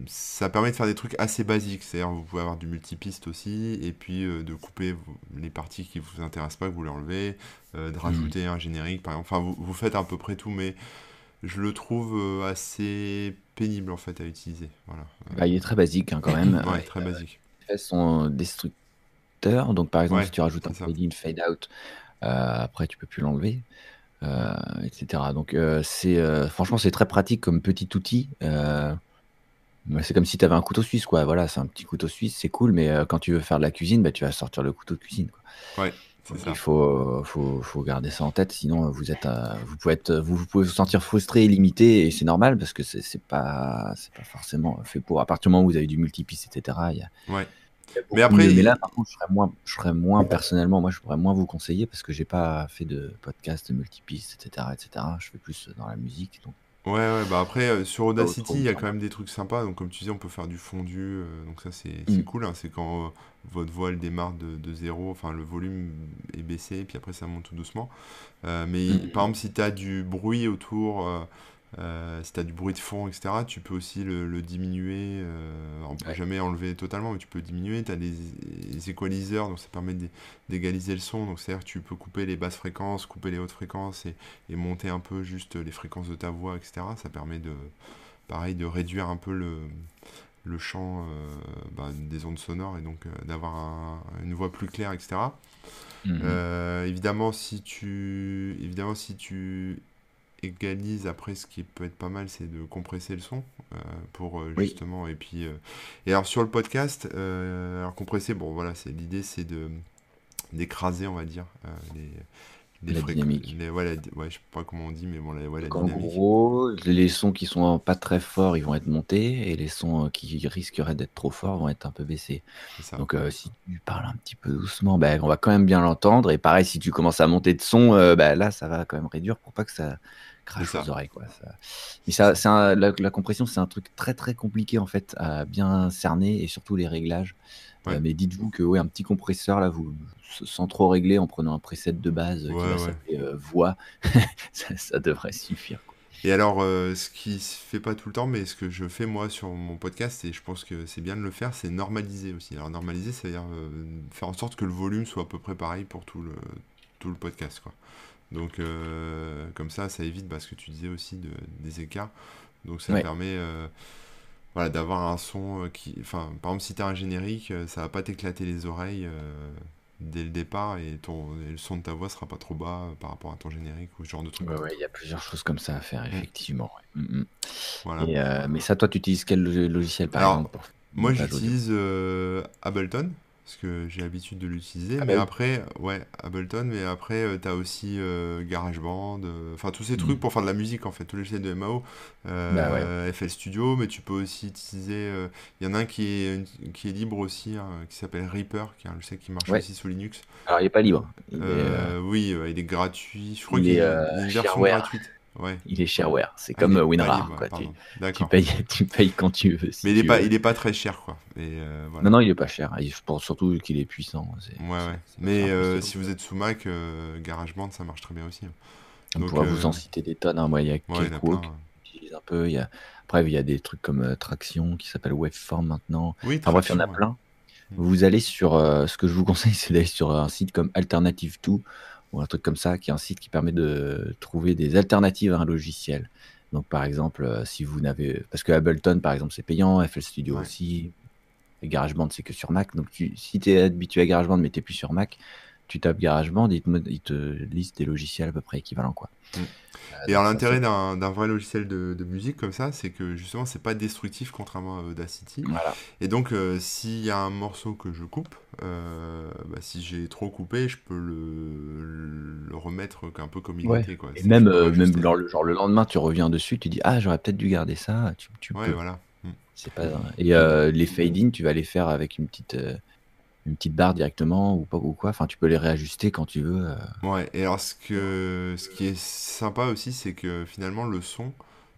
ça permet de faire des trucs assez basiques, c'est-à-dire vous pouvez avoir du multipiste aussi, et puis euh, de couper les parties qui vous intéressent pas, que vous les enlevez, de rajouter un générique par exemple. Enfin, vous, vous faites à peu près tout, mais je le trouve assez pénible en fait à utiliser. Voilà. Bah, il est très basique hein, quand même. ouais, très basique. effets sont Donc, par exemple, Ouais, si tu rajoutes un c'est ça. fade in, fade out, euh, après, tu peux plus l'enlever, euh, etc. Donc, euh, c'est franchement, c'est très pratique comme petit outil. C'est comme si tu avais un couteau suisse, quoi. Voilà, c'est un petit couteau suisse, c'est cool, mais quand tu veux faire de la cuisine, bah, tu vas sortir le couteau de cuisine. Quoi. Ouais, c'est Donc, ça. il faut, faut, faut garder ça en tête, sinon vous êtes, vous pouvez être, vous, vous pouvez vous sentir frustré et limité, et c'est normal parce que c'est pas, pas forcément fait pour. À partir du moment où vous avez du multipiste, etc. Il y a, Ouais. Mais après, mieux. mais il- là, par contre, je serais moins, je serais moins personnellement, moi, je pourrais moins vous conseiller parce que j'ai pas fait de podcast, de multipiste, etc., etc. Je fais plus dans la musique, donc Ouais, ouais, bah après, euh, sur Audacity, il y a quand même des trucs sympas. Donc, comme tu disais, on peut faire du fondu. euh, donc, ça, c'est Mm. cool. hein, c'est quand euh, votre voix, elle démarre de, de zéro. Enfin, le volume est baissé. Puis après, ça monte tout doucement. Euh, mais Mm. par exemple, si tu as du bruit autour, euh, si tu as du bruit de fond, etc., tu peux aussi le, le diminuer. euh, on peut Ouais. jamais enlever totalement, mais tu peux diminuer. Tu as des, des équaliseurs, donc ça permet d'é- d'égaliser le son. Donc, c'est-à-dire que tu peux couper les basses fréquences, couper les hautes fréquences et, et monter un peu juste les fréquences de ta voix, etc. Ça permet de, pareil, de réduire un peu le, le champ euh, bah, des ondes sonores et donc d'avoir un- une voix plus claire, etc. Euh, évidemment, si tu, évidemment, si tu égalises après, ce qui peut être pas mal, c'est de compresser le son euh, pour euh, Oui. justement. Et puis, euh, et alors sur le podcast, alors compresser, bon voilà, c'est l'idée, c'est de d'écraser, on va dire, les les La dynamique. les- ouais, la di- ouais, je sais pas comment on dit, mais bon, la, ouais, la en dynamique. gros, les sons qui sont pas très forts, ils vont être montés, et les sons qui risqueraient d'être trop forts vont être un peu baissés. Donc, euh, si tu parles un petit peu doucement, ben, on va quand même bien l'entendre. Et pareil, si tu commences à monter de son, euh, ben, là, ça va quand même réduire pour pas que ça crache aux oreilles. Quoi. Ça- Mais ça, c'est un- la, la compression, c'est un truc très très compliqué en fait à bien cerner et surtout les réglages. Ouais. Euh, mais dites-vous que ouais, un petit compresseur là, vous sans trop régler, en prenant un preset de base euh, qui va s'appeler euh, voix, ça, ça devrait suffire. quoi. Et alors, ce qui se fait pas tout le temps, mais ce que je fais moi sur mon podcast, et je pense que c'est bien de le faire, c'est normaliser aussi. Alors, normaliser, c'est-à-dire faire en sorte que le volume soit à peu près pareil pour tout le, tout le podcast, quoi. Donc, euh, comme ça, ça évite bah, ce que tu disais aussi de, des écarts. Donc, ça Ouais. permet euh, voilà, d'avoir un son euh, qui. Enfin, par exemple, si tu as un générique, euh, ça va pas t'éclater les oreilles euh, dès le départ et, ton, et le son de ta voix sera pas trop bas euh, par rapport à ton générique ou ce genre de truc. Ouais, ouais, il y a plusieurs choses comme ça à faire, effectivement. ouais. Mm, mm. Voilà. Et, mais ça, toi, tu utilises quel lo- logiciel par Alors, exemple Moi, j'utilise Ableton, parce que j'ai l'habitude de l'utiliser. Ah mais après, ouais, Ableton, mais après, tu as aussi euh, GarageBand, euh, enfin tous ces Mhm. trucs pour faire de la musique, en fait, tous les logiciels de MAO, euh, Bah ouais. FL Studio, mais tu peux aussi utiliser. euh, Il y en a un qui est, qui est libre aussi, hein, qui s'appelle Reaper, qui est un logiciel qui marche Ouais. aussi sous Linux. Alors, il n'est pas libre. Il est, euh, Euh, oui, euh, il est gratuit. Je crois il qu'il y a euh, une version gratuite. Ouais. Il est shareware. C'est Ah, comme euh, WinRAR, quoi. Tu, payes, tu payes quand tu veux, si Mais il est tu pas, veux. il est pas très cher, quoi. Et euh, voilà. Non, non, il est pas cher. Je pense surtout qu'il est puissant. Ouais, ouais. Mais euh, si vous êtes sous Mac, euh, GarageBand, ça marche très bien aussi. hein. On Donc, pourra vous en citer des tonnes. hein. Moi, il y a. Cakewalk un peu. Il y a... Après, il y a des trucs comme Traction qui s'appelle Waveform maintenant. Oui, Enfin bref, il y en a plein. Mm. Vous allez sur. ce que je vous conseille, c'est d'aller sur un site comme Alternative 2 ou un truc comme ça, qui est un site qui permet de trouver des alternatives à un logiciel. Donc, par exemple, euh, si vous n'avez. Parce que Ableton, par exemple, c'est payant, FL Studio Ouais. aussi, et GarageBand, c'est que sur Mac. Donc, tu, si tu es habitué à GarageBand, mais tu plus sur Mac, tu tapes GarageBand, il te, il te liste des logiciels à peu près équivalents. Quoi. Mm. Euh, Et alors l'intérêt d'un d'un vrai logiciel de, de musique comme ça, c'est que justement c'est pas destructif contrairement à Audacity. Voilà. Et donc euh, s'il y a un morceau que je coupe, euh, bah, si j'ai trop coupé, je peux le, le remettre un peu comme il Ouais. était quoi. Et même, euh, même genre, le, genre le lendemain, tu reviens dessus, tu dis Ah, j'aurais peut-être dû garder ça. Tu, tu Ouais peux. voilà. Mm. C'est pas... Et euh, les fade-in, tu vas les faire avec une petite, une petite barre directement ou, pas, ou quoi. Enfin, tu peux les réajuster quand tu veux. Ouais. Et alors ce que ce qui est sympa aussi, c'est que finalement le son,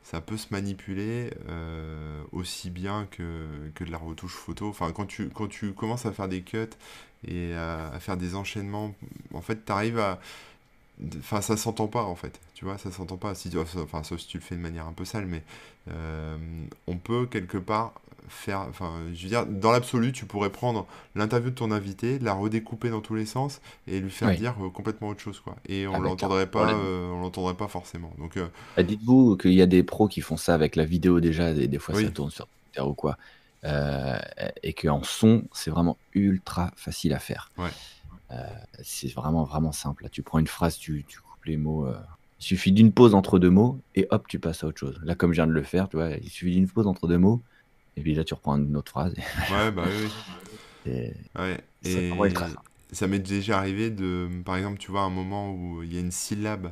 ça peut se manipuler euh, aussi bien que, que de la retouche photo. Enfin quand tu quand tu commences à faire des cuts et à, faire des enchaînements, en fait tu arrives à Enfin, ça s'entend pas en fait, tu vois, ça s'entend pas. Si tu... Enfin, sauf si tu le fais de manière un peu sale, mais euh, on peut quelque part faire. Enfin, je veux dire, dans l'absolu, tu pourrais prendre l'interview de ton invité, la redécouper dans tous les sens et lui faire Oui. dire euh, complètement autre chose, quoi. Et on un l'entendrait pas, euh, on l'entendrait pas forcément. Donc, euh, Bah, Dites-vous qu'il y a des pros qui font ça avec la vidéo déjà, et des fois ça oui, tourne sur Twitter ou quoi. Et qu'en son, c'est vraiment ultra facile à faire. ouais, c'est vraiment, vraiment simple. Là, tu prends une phrase, tu, tu coupes les mots. Il suffit d'une pause entre deux mots et hop, tu passes à autre chose. Là, comme je viens de le faire, tu vois, il suffit d'une pause entre deux mots et puis là, tu reprends une autre phrase. ouais, bah oui, oui. Et Ouais. vraiment ultra Et ça m'est déjà arrivé de, par exemple, tu vois, un moment où il y a une syllabe,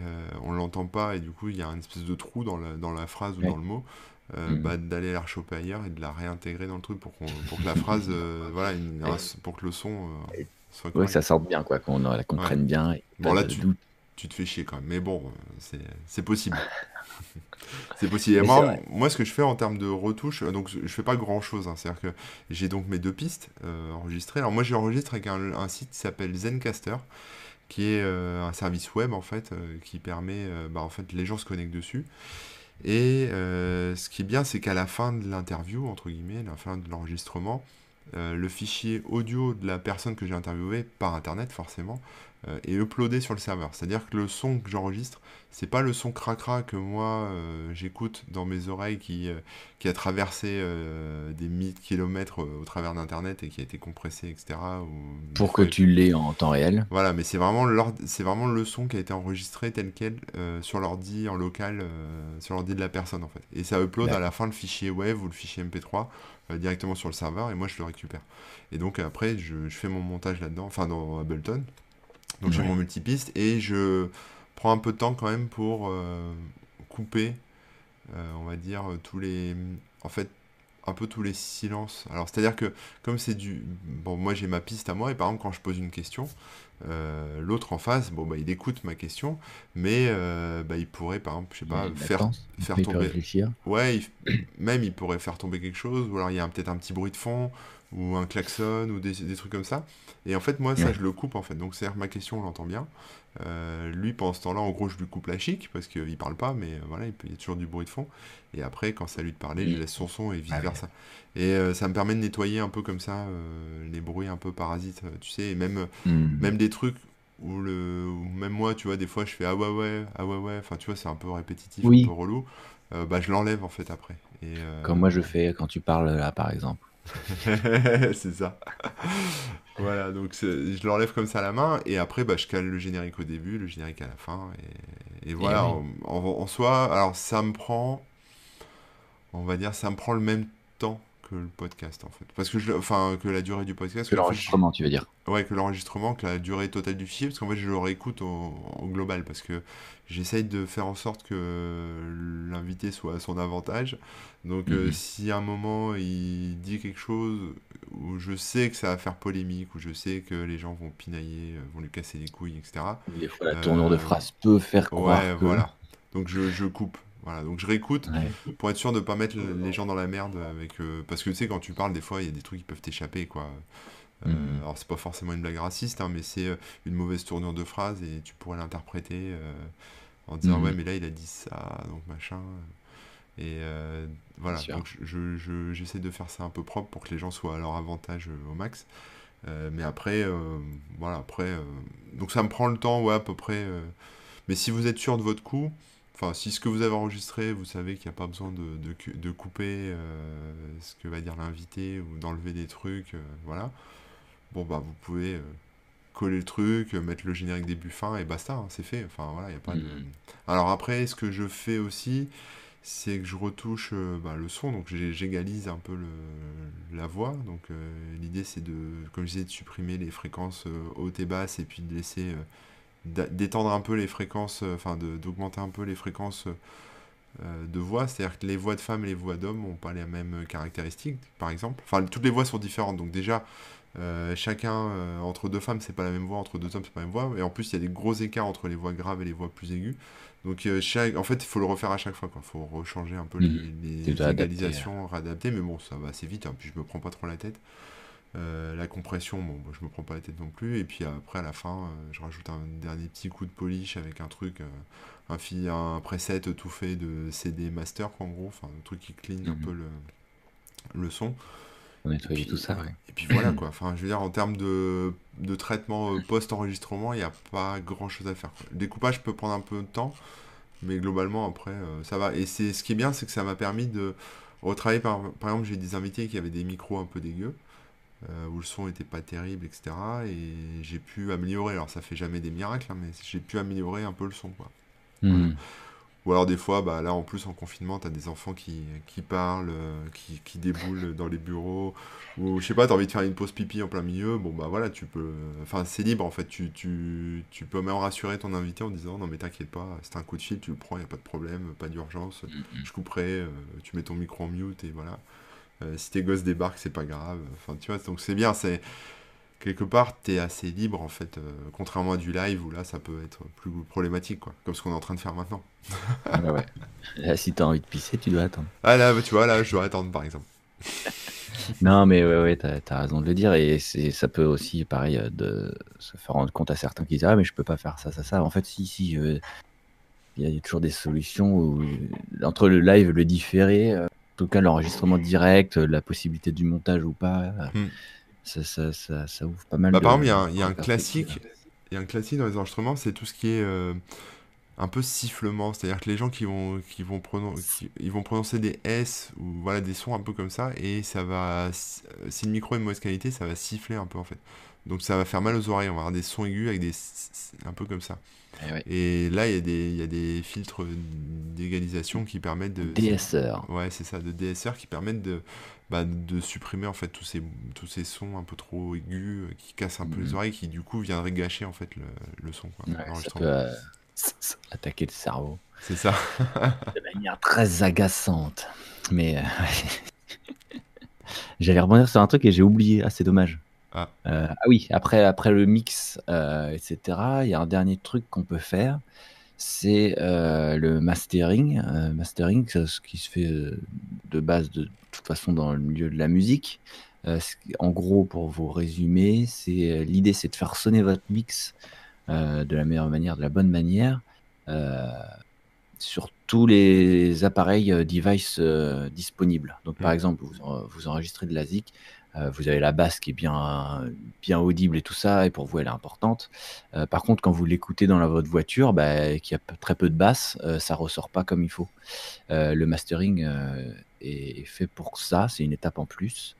euh, on l'entend pas, et du coup, il y a une espèce de trou dans la, dans la phrase ou Ouais. dans le mot, euh, Mhm. bah, d'aller la rechoper ailleurs et de la réintégrer dans le truc pour, qu'on, pour que la phrase, euh, voilà, une- pour que le son euh, soit Ouais, que correct. ça sorte bien, quoi, qu'on la Ouais. comprenne bien et Bon, là, tu, tu te fais chier quand même, mais bon, euh, c'est possible. C'est possible. Et moi, moi, ce que je fais en termes de retouche, euh, donc je fais pas grand chose. C'est-à-dire que j'ai donc mes deux pistes euh, enregistrées. Alors moi, j'enregistre avec un, un site qui s'appelle Zencaster, qui est euh, un service web en fait, euh, qui permet, bah, en fait, les gens se connectent dessus. Et ce qui est bien, c'est qu'à la fin de l'interview, entre guillemets, à la fin de l'enregistrement, euh, le fichier audio de la personne que j'ai interviewée par internet, forcément, euh, est uploadé sur le serveur. C'est-à-dire que le son que j'enregistre, c'est pas le son cracra que moi euh, j'écoute dans mes oreilles qui, euh, qui a traversé des milliers de kilomètres au travers d'internet et qui a été compressé, etc. Ou Pour que tu l'aies en temps réel. voilà, mais c'est vraiment, c'est vraiment le son qui a été enregistré tel quel sur l'ordi en local, sur l'ordi de la personne en fait. Et ça upload à la fin le fichier WAV ou le fichier MP3 euh, directement sur le serveur et moi je le récupère. Et donc après je, je fais mon montage là-dedans, enfin dans Ableton. Donc j'ai Ouais. mon multipiste et je prends un peu de temps quand même pour euh, couper, euh, on va dire, euh, tous les... En fait, un peu tous les silences. Alors, c'est-à-dire que, comme c'est du... Bon, moi, j'ai ma piste à moi, et par exemple, quand je pose une question, euh, l'autre en face, bon, bah, il écoute ma question, mais euh, bah, il pourrait, par exemple, je sais pas, faire, faire Il tomber... réfléchir. Ouais, il- même il pourrait faire tomber quelque chose, ou alors il y a peut-être un petit bruit de fond, ou un klaxon, ou des, des trucs comme ça. Et en fait, moi, ça, Ouais. je le coupe, en fait. Donc, c'est-à-dire ma question, on l'entend bien. Euh, lui, pendant ce temps-là, en gros, je lui coupe la chic, parce qu'il parle pas, mais euh, voilà, il, peut- il y a toujours du bruit de fond. Et après, quand c'est à lui de parler, je Il- laisse son son, et Ah vice-versa. Et euh, ça me permet de nettoyer un peu comme ça, les bruits un peu parasites, tu sais, et même, Hmm. même des trucs où, le, où même moi, tu vois, des fois, je fais ah ouais, ouais, ah ouais, ouais, enfin, tu vois, c'est un peu répétitif, un peu relou. Bah, je l'enlève, en fait, après. Et, comme moi je fais quand tu parles là, par exemple. c'est ça. Voilà, donc je l'enlève comme ça à la main et après bah, je cale le générique au début, le générique à la fin et, et Et voilà, oui. en, en- en soi, alors ça me prend, on va dire, ça me prend le même temps que le podcast en fait. Parce que je, enfin, que la durée du podcast, Que que en fait, je- l'enregistrement, tu veux dire. ouais, que l'enregistrement, que la durée totale du fichier, parce qu'en fait je le réécoute au, au global parce que j'essaye de faire en sorte que l'invité soit à son avantage. Donc euh, Mhm. si à un moment il dit quelque chose où je sais que ça va faire polémique, où je sais que les gens vont pinailler, euh, vont lui casser les couilles, etc. Des fois, la tournure de Euh, phrase peut faire croire ouais, que. voilà. Donc je, je coupe. Voilà, donc je réécoute pour être sûr de pas mettre les gens dans la merde avec euh, parce que tu sais quand tu parles des fois il y a des trucs qui peuvent t'échapper quoi. Euh, mhm. Alors c'est pas forcément une blague raciste hein, mais c'est euh, une mauvaise tournure de phrase et tu pourrais l'interpréter en disant mhm. ouais mais là il a dit ça donc machin et voilà donc je, je, j'essaie de faire ça un peu propre pour que les gens soient à leur avantage au max. mais après voilà après donc ça me prend le temps ouais à peu près mais si vous êtes sûr de votre coup Enfin, si ce que vous avez enregistré, vous savez qu'il n'y a pas besoin de, de, couper euh, ce que va dire l'invité ou d'enlever des trucs, euh, voilà. Bon, bah, vous pouvez euh, coller le truc, mettre le générique début fin et basta, hein, c'est fait. Enfin, voilà, il a pas de... Mm. Alors après, ce que je fais aussi, c'est que je retouche bah, le son, donc j'égalise un peu le, la voix. Donc l'idée, c'est de, comme je disais, de supprimer les fréquences hautes et basses et puis de laisser d'étendre un peu les fréquences, euh, enfin d'augmenter un peu les fréquences euh, de voix. C'est-à-dire que les voix de femmes et les voix d'hommes n'ont pas les mêmes caractéristiques, par exemple. Enfin, toutes les voix sont différentes. Donc déjà, euh, chacun, entre deux femmes, c'est pas la même voix, entre deux hommes, c'est pas la même voix. Et en plus, il y a des gros écarts entre les voix graves et les voix plus aiguës. Donc, chaque... en fait, il faut le refaire à chaque fois. Il faut rechanger un peu les, mmh. les égalisations, réadapter. Mais bon, ça va assez vite. Hein, puis je me prends pas trop la tête. Euh, la compression, bon, je me prends pas la tête non plus. Et puis après, à la fin, euh, je rajoute un dernier petit coup de polish avec un truc, euh, un, fi un preset tout fait de CD master, en gros, enfin, un truc qui clean un mhm. peu le, le son. On nettoie tout ça, Et puis voilà, quoi. Enfin, je veux dire, en termes de, de traitement post-enregistrement, il n'y a pas grand chose à faire. Le découpage peut prendre un peu de temps, mais globalement, après, ça va. Et ce qui est bien, c'est que ça m'a permis de retravailler. Par, par exemple, j'ai des invités qui avaient des micros un peu dégueux. Euh, où le son était pas terrible, etc. Et j'ai pu améliorer. Alors ça fait jamais des miracles, hein, mais j'ai pu améliorer un peu le son, quoi. Hmm. Ou alors des fois, bah, là en plus en confinement, tu as des enfants qui, qui parlent, euh, qui, qui, déboulent dans les bureaux, ou je sais pas, tu as envie de faire une pause pipi en plein milieu, bon bah voilà, tu peux... Enfin c'est libre en fait, tu, tu, tu, peux même rassurer ton invité en disant non mais t'inquiète pas, c'est un coup de fil, tu le prends, il n'y a pas de problème, pas d'urgence, hmm, hmm. je couperai, euh, tu mets ton micro en mute et voilà. Euh, si tes gosses débarquent, c'est pas grave. Enfin, tu vois, donc c'est bien. C'est quelque part, tu es assez libre en fait, euh, contrairement à du live où là, ça peut être plus problématique, quoi, comme ce qu'on est en train de faire maintenant. ah ouais. Là, si t'as envie de pisser, tu dois attendre. Ah là, tu vois, là, je dois attendre, par exemple. non, mais ouais, ouais, t'as as raison de le dire. Et ça peut aussi, pareil, euh, de se faire rendre compte à certains qui disent Ah, mais je peux pas faire ça, ça, ça. En fait, si, si, il y a toujours des solutions où, entre le live, le différé, tout cas l'enregistrement direct, la possibilité du montage ou pas, hmm. ça, ça, ça, ça, ouvre pas mal. Bah, par exemple, il y a un, classique, il y a un classique dans les enregistrements, c'est tout ce qui est euh, un peu sifflement, c'est-à-dire que les gens qui vont, qui vont, prononcer, ils vont prononcer des S ou voilà des sons un peu comme ça, et ça va, si le micro est de mauvaise qualité, ça va siffler un peu en fait. Donc ça va faire mal aux oreilles, on va avoir des sons aigus avec des un peu comme ça. Eh Et, là, il y, a des, il y a des filtres d'égalisation qui permettent de... DSR. Ouais, c'est ça, de DSR qui permettent de, bah, de supprimer en fait tous ces, tous ces sons un peu trop aigus euh, qui cassent un peu les mhm. oreilles, qui du coup viendraient gâcher en fait le, le son. Quoi, ça peut euh, attaquer le cerveau. C'est ça. de manière très agaçante. Mais euh, j'allais rebondir sur un truc et j'ai oublié. Ah, c'est dommage. Ah. Euh, ah. oui, après, après le mix, euh, etc., il y a un dernier truc qu'on peut faire, c'est euh, le mastering. mastering, ce qui se fait de base de, toute façon dans le milieu de la musique. en gros, pour vous résumer, c'est l'idée, c'est de faire sonner votre mix de la meilleure manière, de la bonne manière, sur tous les appareils device disponibles. Donc, par mmh. exemple, vous, vous enregistrez de la ZIC, euh, vous avez la basse qui est bien, audible et tout ça, et pour vous, elle est importante. Euh, par contre, quand vous l'écoutez dans la, votre voiture, bah, qui a très peu de basse, euh, ça ressort pas comme il faut. le mastering est, fait pour ça, c'est une étape en plus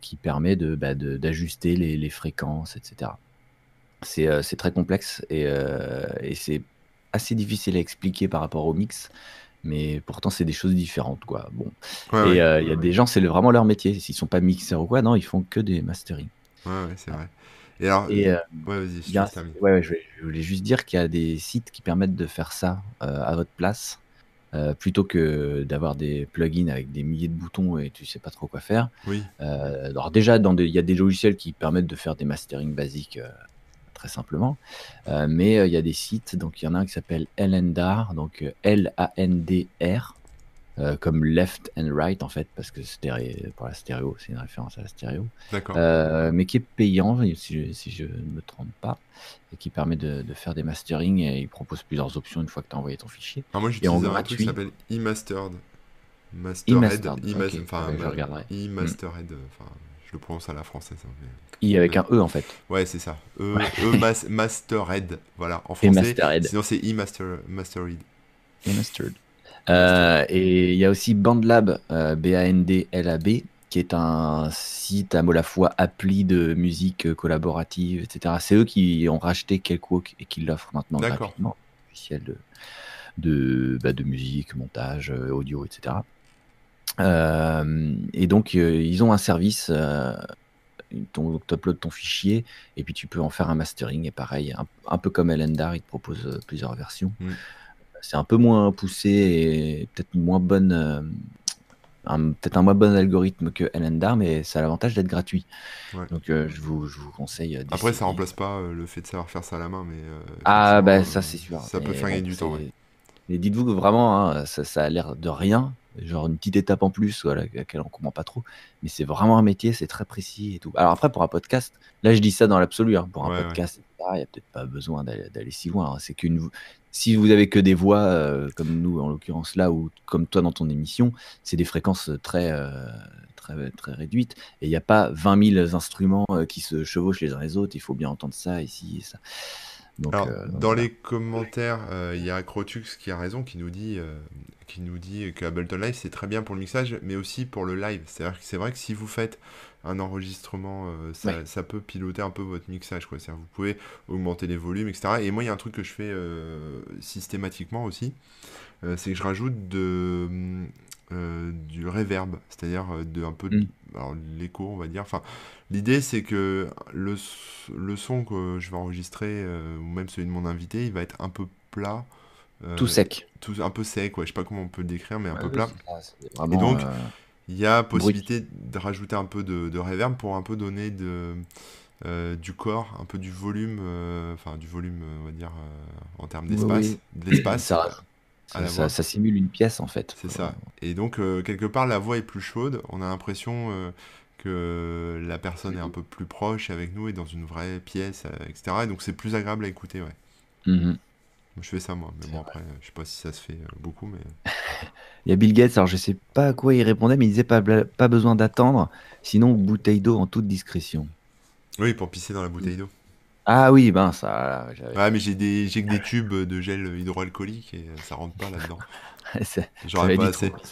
qui permet bah, d'ajuster de, les, fréquences, etc. C'est très complexe et c'est assez difficile à expliquer par rapport au mix mais pourtant c'est des choses différentes quoi. Bon. et euh, il y a des gens c'est vraiment leur métier. S'ils sont pas mixeurs ou quoi, non, ils font que des mastering. Ouais, ouais c'est vrai. Et alors, euh, ouais, vas-y, je, ouais, je, voulais juste dire qu'il y a des sites qui permettent de faire ça euh, à votre place. plutôt que d'avoir des plugins avec des milliers de boutons et tu sais pas trop quoi faire. Oui. alors déjà, il y a des logiciels qui permettent de faire des mastering basiques très simplement. Euh, mais euh, il y a des sites, donc il y en a un qui s'appelle Lndar, donc euh, L-A-N-D-R, comme left and right en fait, parce que stéréo, pour la stéréo, c'est une référence à la stéréo, D'accord. Mais qui est payant, si je, si je ne me trompe pas, et qui permet de, de faire des masterings, et il propose plusieurs options une fois que tu as envoyé ton fichier. Alors moi Et en j'utilise un truc qui gratuit. s'appelle e-mastered. Mastered, E-mastered, e-mas- ok, enfin, ouais, je ma- regarderai. e-mastered, enfin, le prononce à la française. hein, mais- I avec un E en fait, Ouais, c'est ça. E, e mas- mastered, voilà, en et français. Mastered. Sinon c'est e-master, mastered. Et Mastered. Euh, et il y a aussi BandLab, euh, B-A-N-D-L-A-B, qui est un site à la fois appli de musique collaborative, etc. C'est eux qui ont racheté Cakewalk et qui l'offrent maintenant D'accord. gratuitement, logiciel de, de, bah, de musique, montage, euh, audio, etc. Euh, et donc, euh, ils ont un service, euh, tu uploads ton fichier et puis tu peux en faire un mastering. Et pareil, un, un peu comme Elendar, ils te proposent euh, plusieurs versions. Mm. C'est un peu moins poussé et peut-être moins bonne, euh, un- peut-être un moins bon algorithme que Elendar, mais ça a l'avantage d'être gratuit. Ouais. Donc, euh, je, vous, je vous conseille. Après, ça remplace pas euh, le fait de savoir faire ça à la main, mais. Ah, bah ça, c'est sûr. Ça peut faire gagner du temps, ouais. Mais dites-vous que vraiment, hein, ça, ça a l'air de rien, genre une petite étape en plus voilà, à laquelle on comprend pas trop, mais c'est vraiment un métier, c'est très précis et tout. Alors après, pour un podcast, là je dis ça dans l'absolu, hein, pour un Ouais, podcast, il n'y a peut-être pas besoin d'aller d'aller si loin. hein. C'est qu'une, si vous avez que des voix euh, comme nous en l'occurrence là, ou comme toi dans ton émission, c'est des fréquences très euh, très très réduites et il n'y a pas 20 000 instruments euh, qui se chevauchent les uns les autres. Il faut bien entendre ça ici et ça. Donc, Alors, euh, donc dans voilà. les commentaires, euh, il y a Crotux qui a raison, qui nous dit, euh, qui nous dit que Ableton Live c'est très bien pour le mixage, mais aussi pour le live. C'est-à-dire que c'est vrai que si vous faites un enregistrement, euh, ça, Ouais. ça peut piloter un peu votre mixage, quoi. C'est-à-dire que vous pouvez augmenter les volumes, etc. Et moi, il y a un truc que je fais systématiquement aussi, c'est que je rajoute de, du reverb, c'est-à-dire de un peu de, Mm. alors, l'écho, on va dire. Enfin, l'idée c'est que le, le son que je vais enregistrer, euh, ou même celui de mon invité, il va être un peu plat, euh, tout sec. tout un peu sec, ouais. Je sais pas comment on peut le décrire, mais un peu plat. Et donc, euh, Il y a possibilité de rajouter un peu de, de reverb pour un peu donner de, euh, du corps, un peu du volume, euh, enfin du volume, euh, on va dire, euh, en termes d'espace, oui. de l'espace. ça, ça, simule une pièce en fait. C'est ça. Et donc, euh, quelque part, la voix est plus chaude. On a l'impression euh, que la personne est un peu plus proche avec nous et dans une vraie pièce, euh, etc. Et donc, c'est plus agréable à écouter, ouais. Mhm. Je fais ça, moi. Mais bon, après, je sais pas si ça se fait euh, beaucoup, mais... Il y a Bill Gates, alors je sais pas à quoi il répondait, mais il disait pas, pas besoin d'attendre, sinon bouteille d'eau en toute discrétion. Oui, pour pisser dans la bouteille d'eau. Ah oui, ben ça, Ouais, mais j'ai des... que des tubes de gel hydroalcoolique et euh, ça rentre pas là-dedans. J'aurais pas assez. trop.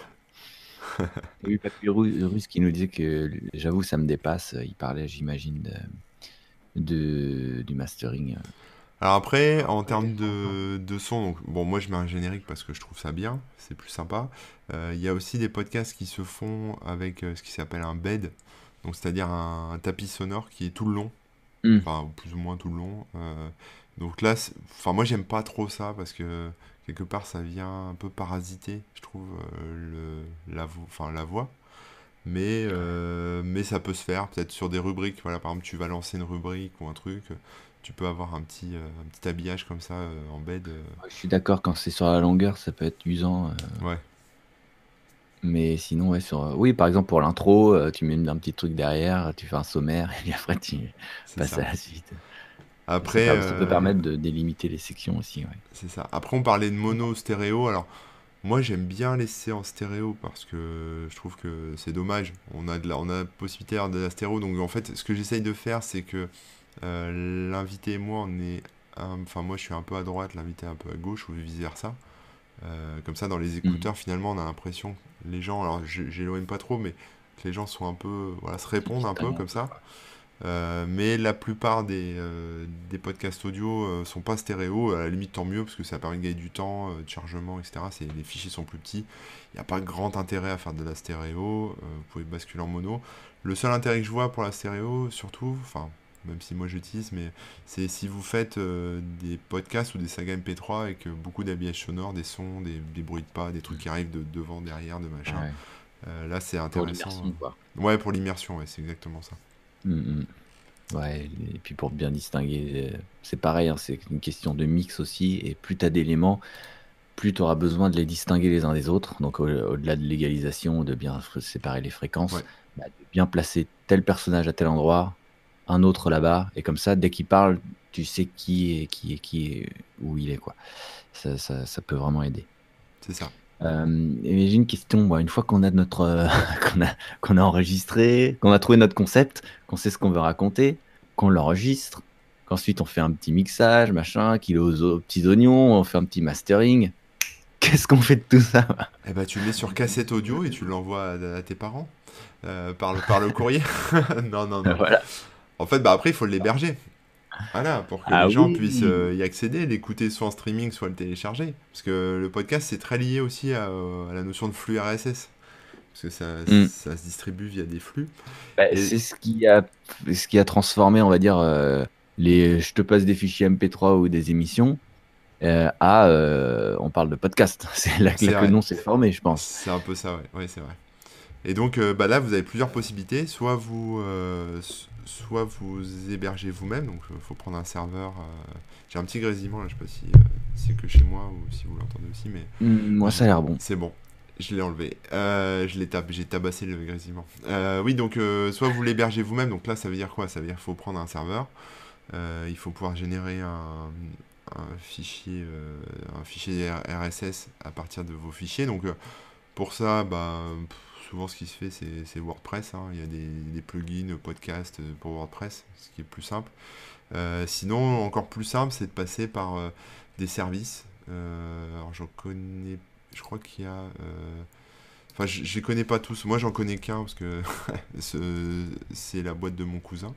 Il y a eu Papy Ru- Russe qui nous disait que, j'avoue, ça me dépasse. Il parlait, j'imagine, de, de- du mastering. Alors après, en termes de, de son, donc, bon, moi je mets un générique parce que je trouve ça bien, c'est plus sympa. Euh, Il y a aussi des podcasts qui se font avec euh, ce qui s'appelle un bed, donc c'est-à-dire un, un tapis sonore qui est tout le long, Mm. enfin plus ou moins tout le long. Euh, donc là, enfin moi j'aime pas trop ça parce que quelque part ça vient un peu parasiter, je trouve, euh, le, la, vo- enfin, la voix. Mais, euh, mais ça peut se faire, peut-être sur des rubriques. Voilà, par exemple, tu vas lancer une rubrique ou un truc, tu peux avoir un petit, euh, un petit habillage comme ça en bed. Je suis d'accord, quand c'est sur la longueur, ça peut être usant. euh, ouais, Mais sinon, ouais, sur... oui, par exemple, pour l'intro, tu mets un petit truc derrière, tu fais un sommaire, et puis après, tu passes ça. à la suite. Après, ça, peut, ça peut euh, permettre de délimiter les sections aussi. Ouais. c'est ça. Après, on parlait de mono, stéréo. Alors, moi, j'aime bien laisser en stéréo parce que je trouve que c'est dommage. On a de la, on a la possibilité d'avoir de la stéréo. Donc, en fait, ce que j'essaye de faire, c'est que euh, l'invité et moi, on est, enfin, moi, je suis un peu à droite, l'invité un peu à gauche ou vice versa. Euh, comme ça, dans les écouteurs, finalement, on a l'impression que les gens, alors je- j'éloigne pas trop, mais que les gens sont un peu, voilà, se répondent un peu comme ça. Euh, mais la plupart des, euh, des podcasts audio euh, sont pas stéréo, à la limite tant mieux parce que ça permet de gagner du temps, euh, de chargement, etc. Les fichiers sont plus petits. Il n'y a pas grand intérêt à faire de la stéréo, vous pouvez basculer en mono. Le seul intérêt que je vois pour la stéréo, surtout, enfin, même si moi j'utilise, mais c'est si vous faites des podcasts ou des sagas MP3 avec beaucoup d'habillage sonore, des sons, des, des bruits de pas, des trucs qui arrivent de devant, derrière, de machin. Ouais. Là c'est Pour intéressant. l'immersion, quoi. Ouais, pour l'immersion, ouais, c'est exactement ça. Mm, mm. Ouais, et puis pour bien distinguer, euh, c'est pareil, hein, c'est une question de mix aussi. Et plus tu as d'éléments, plus tu auras besoin de les distinguer les uns des autres. Donc au- delà de l'égalisation, de bien séparer les fréquences, bah, de bien placer tel personnage à tel endroit, un autre là-bas. Et comme ça, dès qu'il parle, tu sais qui est, qui est, qui est, où il est. quoi. Ça, ça, ça peut vraiment aider. C'est ça. Euh, j'ai une question. une fois qu'on a notre, euh, qu'on a, qu'on a enregistré, qu'on a trouvé notre concept, qu'on sait ce qu'on veut raconter, qu'on l'enregistre, qu'ensuite on fait un petit mixage, machin, qu'il aux, aux, petits oignons, on fait un petit mastering. Qu'est-ce qu'on fait de tout ça Eh ben, tu le mets sur cassette audio et tu l'envoies à, tes parents euh, par, le, par le courrier. non, non, non. Voilà. En fait, bah après, il faut l'héberger. Voilà, pour que Ah les gens oui. puissent euh, y accéder, l'écouter soit en streaming, soit le télécharger. Parce que le podcast, c'est très lié aussi à, à la notion de flux RSS. Parce que ça, Mm. ça se distribue via des flux. Bah, Et- C'est ce qui a, ce qui a transformé, on va dire, euh, les, je te passe des fichiers MP3 ou des émissions euh, à, euh, on parle de podcast. C'est là, que le nom s'est formé, je pense. C'est un peu ça, ouais, ouais c'est vrai. Et donc euh, bah là, vous avez plusieurs possibilités. Soit vous, euh, soit vous hébergez vous-même, donc il faut prendre un serveur. euh, J'ai un petit grésillement là, je sais pas si euh, c'est que chez moi ou si vous l'entendez aussi, mais Hmm, moi, ça a l'air bon. c'est bon. Je l'ai enlevé. Euh, je l'ai tab- j'ai tabassé le grésillement. Euh, oui, donc euh, soit vous l'hébergez vous-même, donc là ça veut dire quoi? Ça veut dire qu'il faut prendre un serveur. Euh, il faut pouvoir générer un, un fichier, euh, un fichier RSS à partir de vos fichiers. Donc euh, pour ça, bah, pff, ce qui se fait c'est WordPress. hein. Il y a des, des plugins, podcast euh, pour WordPress, ce qui est plus simple. Euh, sinon, encore plus simple, c'est de passer par euh, des services. Alors j'en connais, je crois qu'il y a. Enfin, je les connais pas tous. Moi, j'en connais qu'un parce que ce- c'est la boîte de mon cousin.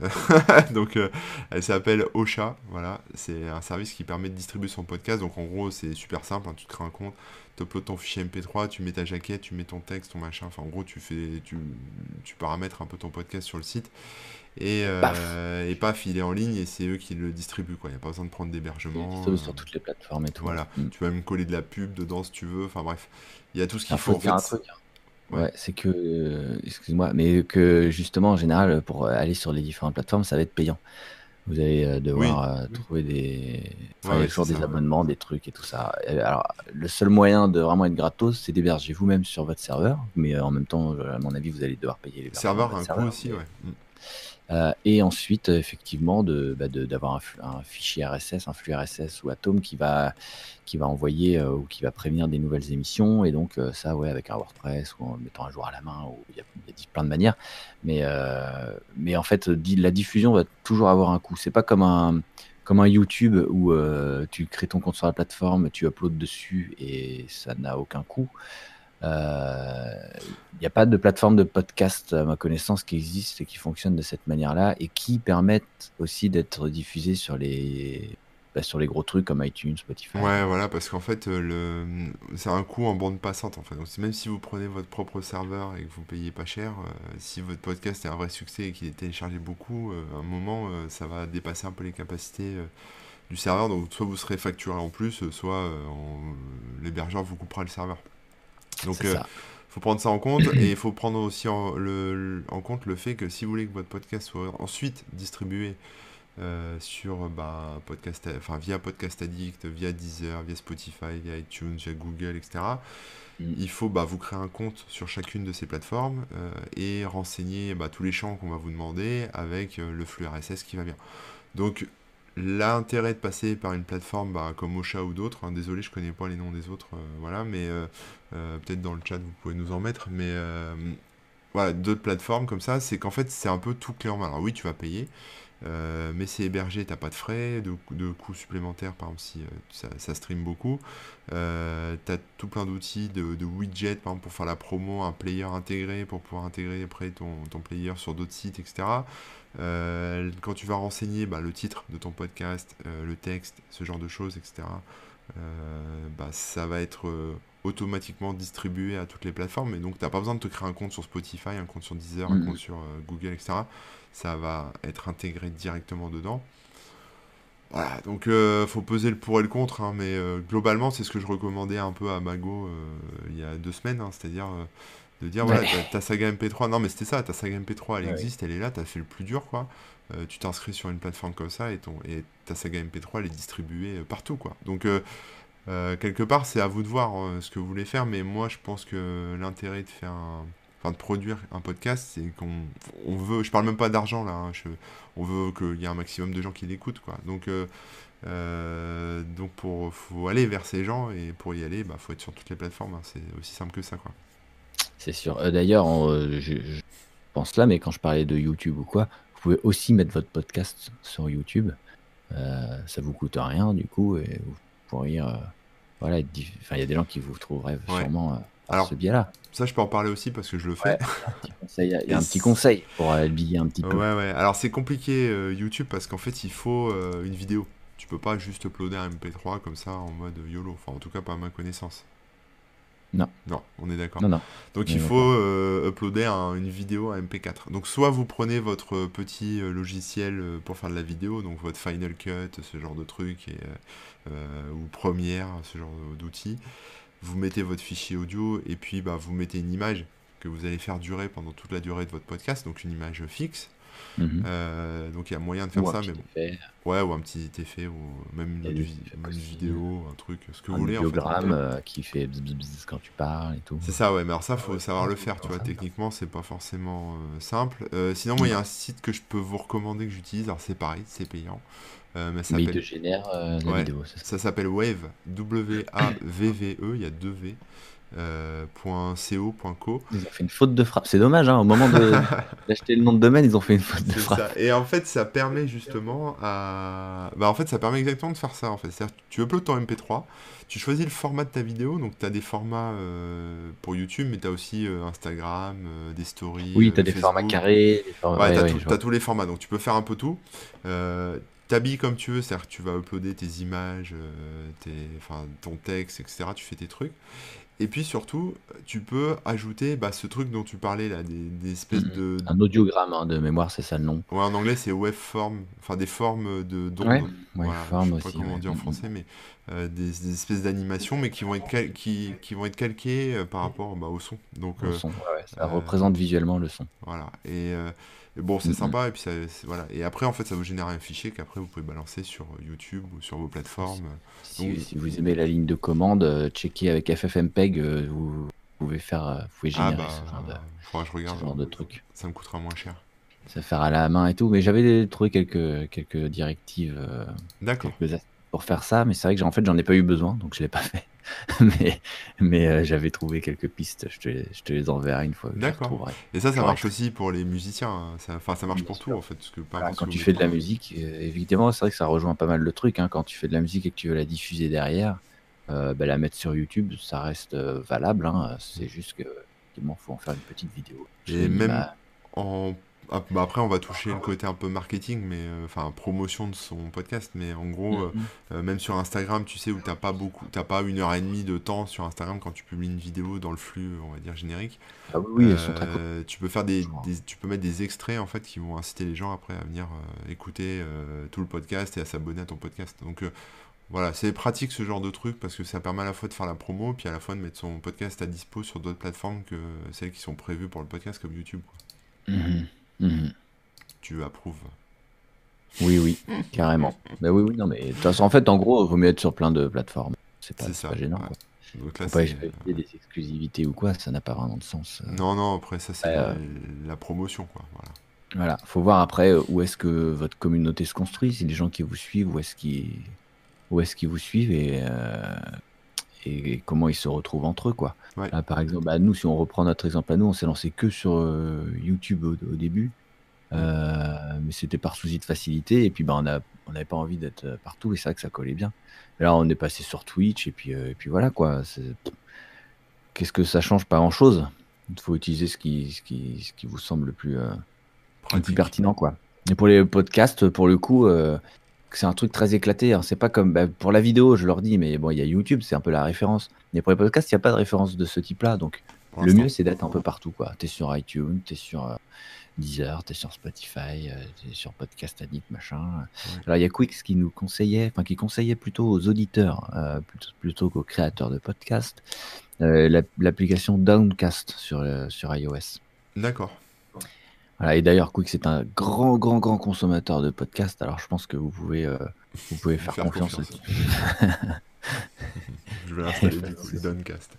Donc, euh, elle s'appelle Ocha. Voilà, c'est un service qui permet de distribuer son podcast. Donc, en gros, c'est super simple. hein. Tu te crées un compte, tu uploads ton fichier MP3, tu mets ta jaquette, tu mets ton texte, ton machin. Enfin, en gros, tu fais, tu, tu paramètres un peu ton podcast sur le site. Et, euh, Paf. et paf, il est en ligne et c'est eux qui le distribuent. Quoi. Il n'y a pas besoin de prendre d'hébergement. euh, sur toutes les plateformes et tout. voilà, Hmm. tu vas même coller de la pub dedans si tu veux. Enfin bref, il y a tout ce qu'il faut. en fait. truc. hein. Ouais. Ouais, c'est que, euh, excuse-moi, mais que justement, en général, pour aller sur les différentes plateformes, ça va être payant. Vous allez euh, devoir euh, trouver des. Enfin, Ouais, il y ouais, a toujours des ça, ouais. abonnements, des trucs et tout ça. Et Alors, le seul moyen de vraiment être gratos, c'est d'héberger vous-même sur votre serveur. Mais euh, en même temps, à mon avis, vous allez devoir payer Le l'hébergement serveur un coût serveur. aussi, mais- ouais. Euh, et ensuite, effectivement, de, bah, d'avoir un, fichier RSS, un flux RSS ou Atom qui va, qui va envoyer euh, ou qui va prévenir des nouvelles émissions. Et donc, euh, ça, ouais, avec un WordPress ou en mettant un jour à la main, il y y a plein de manières. Mais, mais en fait, la diffusion va toujours avoir un coût. C'est pas comme un, comme un YouTube où tu crées ton compte sur la plateforme, tu uploads dessus et ça n'a aucun coût. Euh, Il n'y a pas de plateforme de podcast, à ma connaissance, qui existe et qui fonctionne de cette manière-là et qui permettent aussi d'être diffusés sur les, bah, sur les gros trucs comme iTunes, Spotify. Ouais, voilà, parce qu'en fait, euh, c'est un coût en bande passante, en fait. Donc, même si vous prenez votre propre serveur et que vous payez pas cher, euh, si votre podcast est un vrai succès et qu'il est téléchargé beaucoup, euh, à un moment, euh, ça va dépasser un peu les capacités euh, du serveur. Donc, soit vous serez facturé en plus, euh, soit euh, l'hébergeur vous coupera le serveur. Donc, C'est euh, faut prendre ça en compte et il faut prendre aussi en, le- le- en compte le fait que si vous voulez que votre podcast soit ensuite distribué euh, sur bah, podcast, enfin via Podcast Addict, via Deezer, via Spotify, via iTunes, via Google, etc. Mm. Il faut bah, vous créer un compte sur chacune de ces plateformes euh, et renseigner bah, tous les champs qu'on va vous demander avec euh, le flux RSS qui va bien. Donc l'intérêt de passer par une plateforme bah, comme Ocha ou d'autres, hein, désolé je connais pas les noms des autres, euh, voilà, mais euh, euh, peut-être dans le chat vous pouvez nous en mettre, mais voilà, d'autres plateformes comme ça, c'est qu'en fait c'est un peu tout clé en main. Alors oui, tu vas payer, mais c'est hébergé, t'as pas de frais, de, coûts supplémentaires, par exemple si ça, stream beaucoup. T'as tout plein d'outils, de, widgets, par exemple pour faire la promo, un player intégré pour pouvoir intégrer après ton player sur d'autres sites, etc. Euh, quand tu vas renseigner bah, le titre de ton podcast, euh, le texte, ce genre de choses, etc. euh, bah, ça va être automatiquement distribué à toutes les plateformes. Et donc, tu n'as pas besoin de te créer un compte sur Spotify, un compte sur Deezer, un Mhm. compte sur Google, etc. Ça va être intégré directement dedans. Voilà, donc euh, faut peser le pour et le contre, hein, mais euh, globalement, c'est ce que je recommandais un peu à Mago euh, il y a deux semaines, hein, c'est-à-dire de dire voilà, Ouais. ta, saga MP3, non mais c'était ça, ta saga MP3 elle Ouais. existe, elle est là, t'as fait le plus dur quoi. euh, tu t'inscris sur une plateforme comme ça et, ton, et ta saga MP3 elle est distribuée euh, partout quoi. Donc quelque part c'est à vous de voir ce que vous voulez faire, mais moi je pense que l'intérêt de faire un, enfin de produire un podcast, c'est qu'on on veut, je parle même pas d'argent là, hein, on veut qu'il y ait un maximum de gens qui l'écoutent quoi. Donc euh, donc pour faut aller vers ces gens et pour y aller, bah faut être sur toutes les plateformes. Hein. C'est aussi simple que ça quoi. C'est sûr. Euh, d'ailleurs, euh, je, pense là, mais quand je parlais de YouTube ou quoi, vous pouvez aussi mettre votre podcast sur YouTube. ça vous coûte rien du coup et vous pourriez voilà. Il y a des gens qui vous trouveraient sûrement Alors, ce biais-là. Ça, je peux en parler aussi parce que je le fais. il y a un petit conseil pour habiller un petit peu. Ouais, ouais. Alors, c'est compliqué YouTube parce qu'en fait, il faut une vidéo. Tu peux pas juste uploader un MP3 comme ça en mode YOLO. Enfin, en tout cas, pas à ma connaissance. Non. Non, on est d'accord. Non, non. Donc il faut euh, uploader une vidéo à MP4. Donc soit vous prenez votre petit euh, logiciel euh, pour faire de la vidéo, donc votre Final Cut, ce genre de truc, et, ou Premiere, ce genre d'outils. Vous mettez votre fichier audio et puis bah, vous mettez une image que vous allez faire durer pendant toute la durée de votre podcast, donc une image fixe. Mhm. Euh, donc il y a moyen de faire ça, mais bon. Ouais, ou un petit effet, ou même une, vidéo, un truc, ce que vous voulez. Un biogramme euh, qui fait bzz, quand tu parles et tout. C'est ça, ouais, mais alors ça, faut savoir le faire, tu vois. Techniquement, c'est pas forcément euh, simple. sinon, moi, il y a un site que je peux vous recommander que j'utilise, alors c'est pareil, c'est payant. mais, ça il te génère la vidéo, ça s'appelle Wave, W-A-V-V-E, il y a deux V. Euh, .co.co. Ils ont fait une faute de frappe. C'est dommage, hein, au moment d'acheter le nom de domaine, ils ont fait une faute de frappe. Et en fait, ça permet justement à. Bah, en fait, ça permet exactement de faire ça. En fait. tu uploads ton MP3, tu choisis le format de ta vidéo. Donc, tu as des formats euh, pour YouTube, mais tu as aussi euh, Instagram, des stories. Oui, tu as des formats carrés. Ouais, tu as, tous les formats. Donc, tu peux faire un peu tout t'habilles comme tu veux, c'est-à-dire que tu vas uploader tes images, tes, enfin, ton texte, etc. Tu fais tes trucs. Et puis surtout, tu peux ajouter bah, ce truc dont tu parlais là, des, espèces de. Un audiogramme hein, de mémoire, c'est ça le nom. Ouais, en anglais c'est waveform, enfin des formes de d'ondes. Ouais, waveform sais pas comment on dit en français, mais euh, des, espèces d'animations, mais qui vont être, qui, qui vont être calquées euh, par rapport bah, au son. Donc, au euh, son, ouais, ça représente visuellement le son. Voilà. Et bon, c'est sympa. Et puis, ça, voilà. Et après, en fait, ça vous génère un fichier qu'après, vous pouvez balancer sur YouTube ou sur vos plateformes. Si, si vous aimez la ligne de commande, euh, checker avec FFmpeg, euh, vous pouvez faire, euh, vous pouvez ah générer ce genre de, je regarde, ce genre de truc. Ça me coûtera moins cher. Ça faire à la main et tout, mais j'avais trouvé quelques, quelques directives D'accord. pour faire ça, mais c'est vrai que en fait j'en ai pas eu besoin, donc je l'ai pas fait. mais mais euh, j'avais trouvé quelques pistes. Je te, je te les enverrai une fois. D'accord. Et ça, ça marche aussi pour les musiciens. Hein. Enfin, ça, marche pour tout en fait. Parce que, quand tu fais de la musique, euh, évidemment, c'est vrai que ça rejoint pas mal le truc. Hein. Quand tu fais de la musique et que tu veux la diffuser derrière, euh, bah, la mettre sur YouTube, ça reste valable. Hein. C'est juste que il faut en faire une petite vidéo. Et même en bah, après, on va toucher le côté un peu marketing, mais euh, enfin promotion de son podcast. Mais en gros, euh, mm-hmm. euh, même sur Instagram, tu sais, où t'as pas beaucoup, t'as pas une heure et demie de temps sur Instagram quand tu publies une vidéo dans le flux, on va dire générique. Ah oui, elles sont très Tu peux faire des, tu peux mettre des extraits en fait qui vont inciter les gens après à venir écouter tout le podcast et à s'abonner à ton podcast. Donc voilà, c'est pratique ce genre de truc parce que ça permet à la fois de faire la promo, puis à la fois de mettre son podcast à dispo sur d'autres plateformes que celles qui sont prévues pour le podcast comme YouTube. Mm-hmm. Mhm. Tu approuves Oui, oui, carrément. Mais oui, oui, non, mais de toute façon, en fait, en gros, il vaut mieux être sur plein de plateformes. C'est pas, pas, gênant. Quoi. Donc là, pas des exclusivités ou quoi, ça n'a pas vraiment de sens. Euh. Non, non, après, ça, c'est la, promotion, quoi. Voilà. Voilà, faut voir après euh, où est-ce que votre communauté se construit, si les gens qui vous suivent, où est-ce qu'ils où est-ce qu'ils vous suivent et, euh, et, comment ils se retrouvent entre eux, quoi. par exemple, bah, nous, si on reprend notre exemple à nous, on s'est lancé que sur euh, YouTube au, début, euh, mais c'était par souci de facilité, et puis bah, on n'avait pas envie d'être euh, partout, et c'est vrai que ça collait bien. là, on est passé sur Twitch, et puis, et puis voilà, quoi. Qu'est-ce que ça change? Pas grand-chose. Il faut utiliser ce qui, ce qui, ce qui vous semble le plus, le plus pertinent, quoi. Et pour les podcasts, pour le coup, c'est un truc très éclaté. Hein. C'est pas comme bah, pour la vidéo, je leur dis, mais bon, il y a YouTube, c'est un peu la référence. Mais pour les podcasts, il n'y a pas de référence de ce type-là. Donc, le mieux, c'est d'être un peu partout. Tu es sur iTunes, tu es sur euh, Deezer, tu es sur Spotify, euh, tu es sur Podcast Addict, machin. Alors, il y a Quix qui nous conseillait, enfin, qui conseillait plutôt aux auditeurs euh, plutôt, qu'aux créateurs de podcasts l'application Downcast sur, sur iOS. D'accord. Voilà, et d'ailleurs, Quick, c'est un grand, grand, grand consommateur de podcasts. Alors, je pense que vous pouvez, euh, vous pouvez faire, Faire confiance. confiance. Je vais l'installer du coup, Doncast.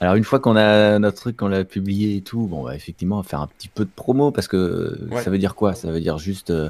Alors, une fois qu'on a notre truc, qu'on l'a publié et tout, bon, bah, effectivement, faire un petit peu de promo parce que Ouais. ça veut dire quoi? Ça veut dire juste euh,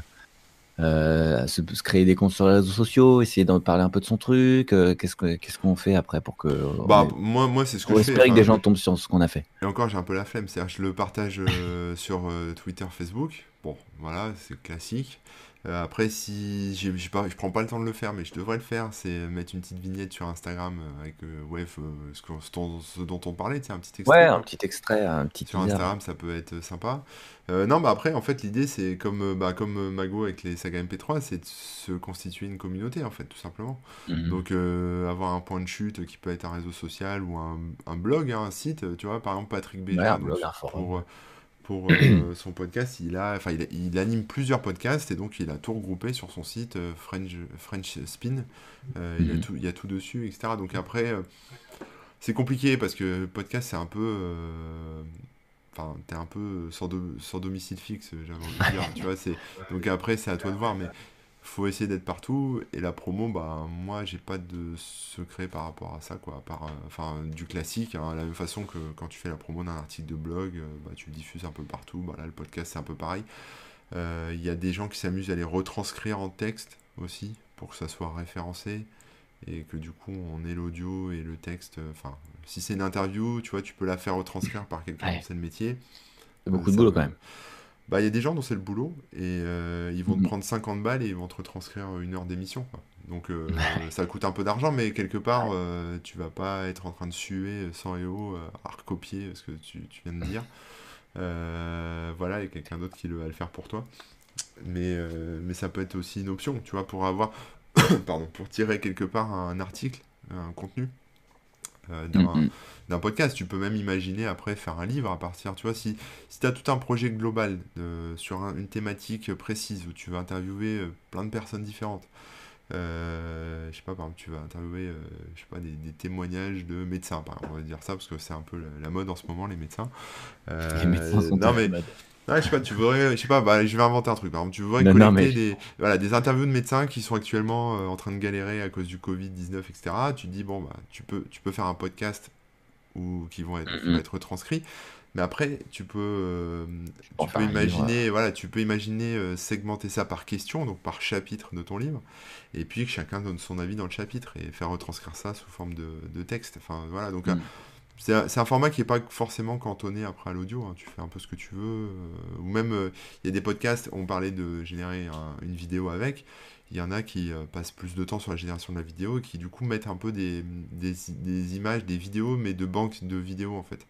euh, se, se créer des comptes sur les réseaux sociaux, essayer d'en parler un peu de son truc. euh, qu'est-ce que- qu'est-ce qu'on fait après pour que Bah, moi, moi c'est ce que je fais. espérer que des gens tombent sur ce qu'on a fait Et encore, j'ai un peu la flemme. C'est-à-dire, je le partage euh, sur Twitter, Facebook. Bon, voilà, c'est classique. Euh, après, si j'ai j'ai pas, je prends pas le temps de le faire, mais je devrais le faire, c'est mettre une petite vignette sur Instagram euh, avec euh, ouais, euh, ce, qu'on- ce dont, ce dont on parlait, tu sais, un petit extrait. Ouais, un petit extrait, un petit Sur teaser. Instagram, ça peut être sympa. Euh, non, bah après, en fait, l'idée, c'est comme, euh, bah, comme euh, Mago avec les sagas MP3, c'est de se constituer une communauté, en fait, tout simplement. Mhm. Donc, euh, avoir un point de chute qui peut être un réseau social ou un, un blog, hein, un site. Tu vois, par exemple, Patrick Béja, Ouais, un donc, blog, un forum. pour, euh, pour euh, son podcast, il, a, enfin, il, il anime plusieurs podcasts et donc il a tout regroupé sur son site euh, French, French Spin. Euh, il, y a Mhm. tout, il y a tout dessus, etc. Donc, après. euh, c'est compliqué parce que podcast c'est un peu enfin t'es un peu sans, do- sans domicile fixe j'avais envie de dire tu vois c'est donc après c'est à toi de voir mais faut essayer d'être partout et la promo bah moi j'ai pas de secret par rapport à ça quoi à part euh, enfin du classique hein, la même façon que quand tu fais la promo d'un article de blog euh, bah tu le diffuses un peu partout bah là le podcast c'est un peu pareil Euh, il y a des gens qui s'amusent à les retranscrire en texte aussi pour que ça soit référencé et que du coup on ait l'audio et le texte. Enfin, si c'est une interview, tu vois, tu peux la faire retranscrire par quelqu'un Ouais. le métier. C'est beaucoup Euh, de boulot quand même. Bah, il y a des gens dont c'est le boulot et euh, ils vont te Mhm. prendre 50 balles et ils vont te retranscrire une heure d'émission. quoi. Donc euh, ça coûte un peu d'argent, mais quelque part, euh, tu vas pas être en train de suer sans et euh, à recopier ce que tu, tu viens de dire. Voilà, il y a quelqu'un d'autre qui le, va le faire pour toi. Mais, mais ça peut être aussi une option, tu vois, pour avoir, pardon, pour tirer quelque part un article, un contenu euh, d'un Mhm. d'un podcast. Tu peux même imaginer après faire un livre à partir, tu vois, si, si tu as tout un projet global sur un- une thématique précise où tu vas interviewer euh, plein de personnes différentes. Euh, je sais pas, par exemple, tu vas interviewer, je sais pas, des, des témoignages de médecins, par exemple, on va dire ça, parce que c'est un peu la, la mode en ce moment, les médecins. Les médecins sont non, mais je sais pas, tu voudrais, je sais pas, bah, je vais inventer un truc. Par exemple, tu voudrais Non, collecter non, mais- des, voilà, des interviews de médecins qui sont actuellement euh, en train de galérer à cause du Covid-19, etc. Tu te dis, bon, bah, tu peux, tu peux faire un podcast ou qui vont être, être retranscrits. Mais après, tu peux, euh, tu peux livre, imaginer, voilà, tu peux imaginer euh, segmenter ça par question, donc par chapitre de ton livre, et puis que chacun donne son avis dans le chapitre et faire retranscrire ça sous forme de, de texte. Enfin, voilà, donc Mm. C'est un, format qui n'est pas forcément cantonné après à l'audio. hein. Tu fais un peu ce que tu veux. euh, ou même, euh, il y a des podcasts, on parlait de générer un- une vidéo avec. Il y en a qui euh, passent plus de temps sur la génération de la vidéo et qui du coup mettent un peu des, des, des images, des vidéos, mais de banques de vidéos en fait.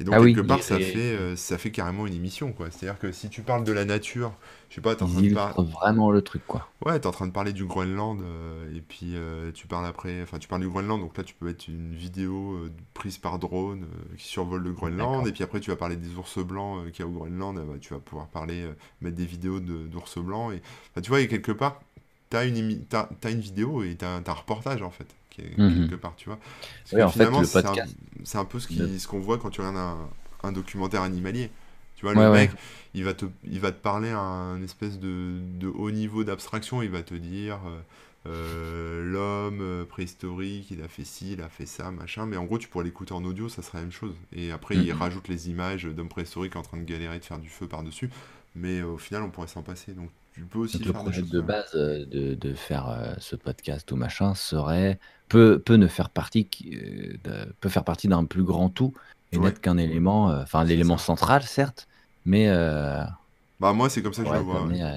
Et donc Ah oui, quelque part, ça et- fait, euh, ça fait carrément une émission. quoi. C'est-à-dire que si tu parles de la nature, je sais pas, t'es en train de parler. vraiment le truc, quoi. Ouais, t'es en train de parler du Groenland euh, et puis euh, tu parles après, enfin tu parles du Groenland, donc là tu peux mettre une vidéo euh, prise par drone euh, qui survole le Groenland et puis après tu vas parler des ours blancs euh, qu'il y a au Groenland, euh, bah, tu vas pouvoir parler, euh, mettre des vidéos de- d'ours blancs et enfin, tu vois, et quelque part t'as une, émi- t'as, t'as une vidéo et t'as, un reportage en fait, qui est Mhm. quelque part, tu vois. Parce Oui, que en fait, finalement le c'est un, peu ce, qu'on voit quand tu regardes un, un documentaire animalier. Tu vois, Ouais, le ouais. mec, il va te, il va te parler à un espèce de, de haut niveau d'abstraction. Il va te dire euh, euh, l'homme euh, préhistorique, il a fait ci, il a fait ça, machin. Mais en gros, tu pourrais l'écouter en audio, ça serait la même chose. Et après, il Mhm. rajoute les images d'hommes préhistoriques en train de galérer, de faire du feu par-dessus. Mais au final, on pourrait s'en passer. Donc, tu peux aussi Donc le des projet choses. de base euh, de, de faire euh, ce podcast ou machin serait peut, peut ne faire partie euh, de- peut faire partie d'un plus grand tout et Ouais. n'être qu'un élément enfin l'élément central certes mais Bah, moi, c'est comme ça que je le vois. ouais.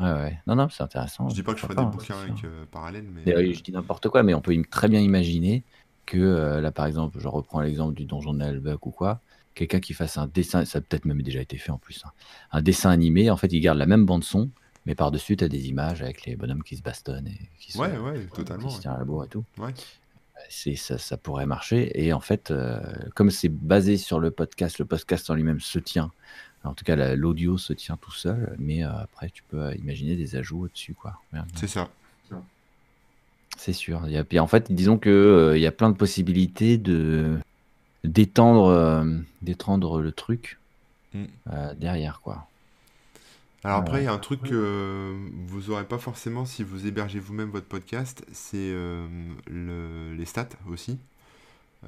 Ouais. non non c'est intéressant Je dis pas que je ferai pourquoi des pas, bouquins hein, avec c'est sûr. euh, parallèle, mais. Je dis n'importe quoi, mais on peut im- très bien imaginer que là, par exemple, je reprends l'exemple du donjon de Nalbuck ou quoi, quelqu'un qui fasse un dessin, ça a peut-être même déjà été fait en plus, hein, un dessin animé, en fait, il garde la même bande son, mais par-dessus, tu as des images avec les bonhommes qui se bastonnent et qui se, Ouais, ouais, totalement. qui se tirent à la bourre et tout. Ouais. C'est, ça, ça pourrait marcher. Et en fait, euh, comme c'est basé sur le podcast, le podcast en lui-même se tient. En tout cas, la- l'audio se tient tout seul, mais euh, après, tu peux euh, imaginer des ajouts au-dessus. C'est ça. C'est sûr. Il y a- puis en fait, disons que euh, il y a plein de possibilités de d'étendre euh, d'étendre le truc mm. derrière, quoi. Alors après, il y a un truc que vous aurez pas forcément si vous hébergez vous-même votre podcast, c'est les stats aussi.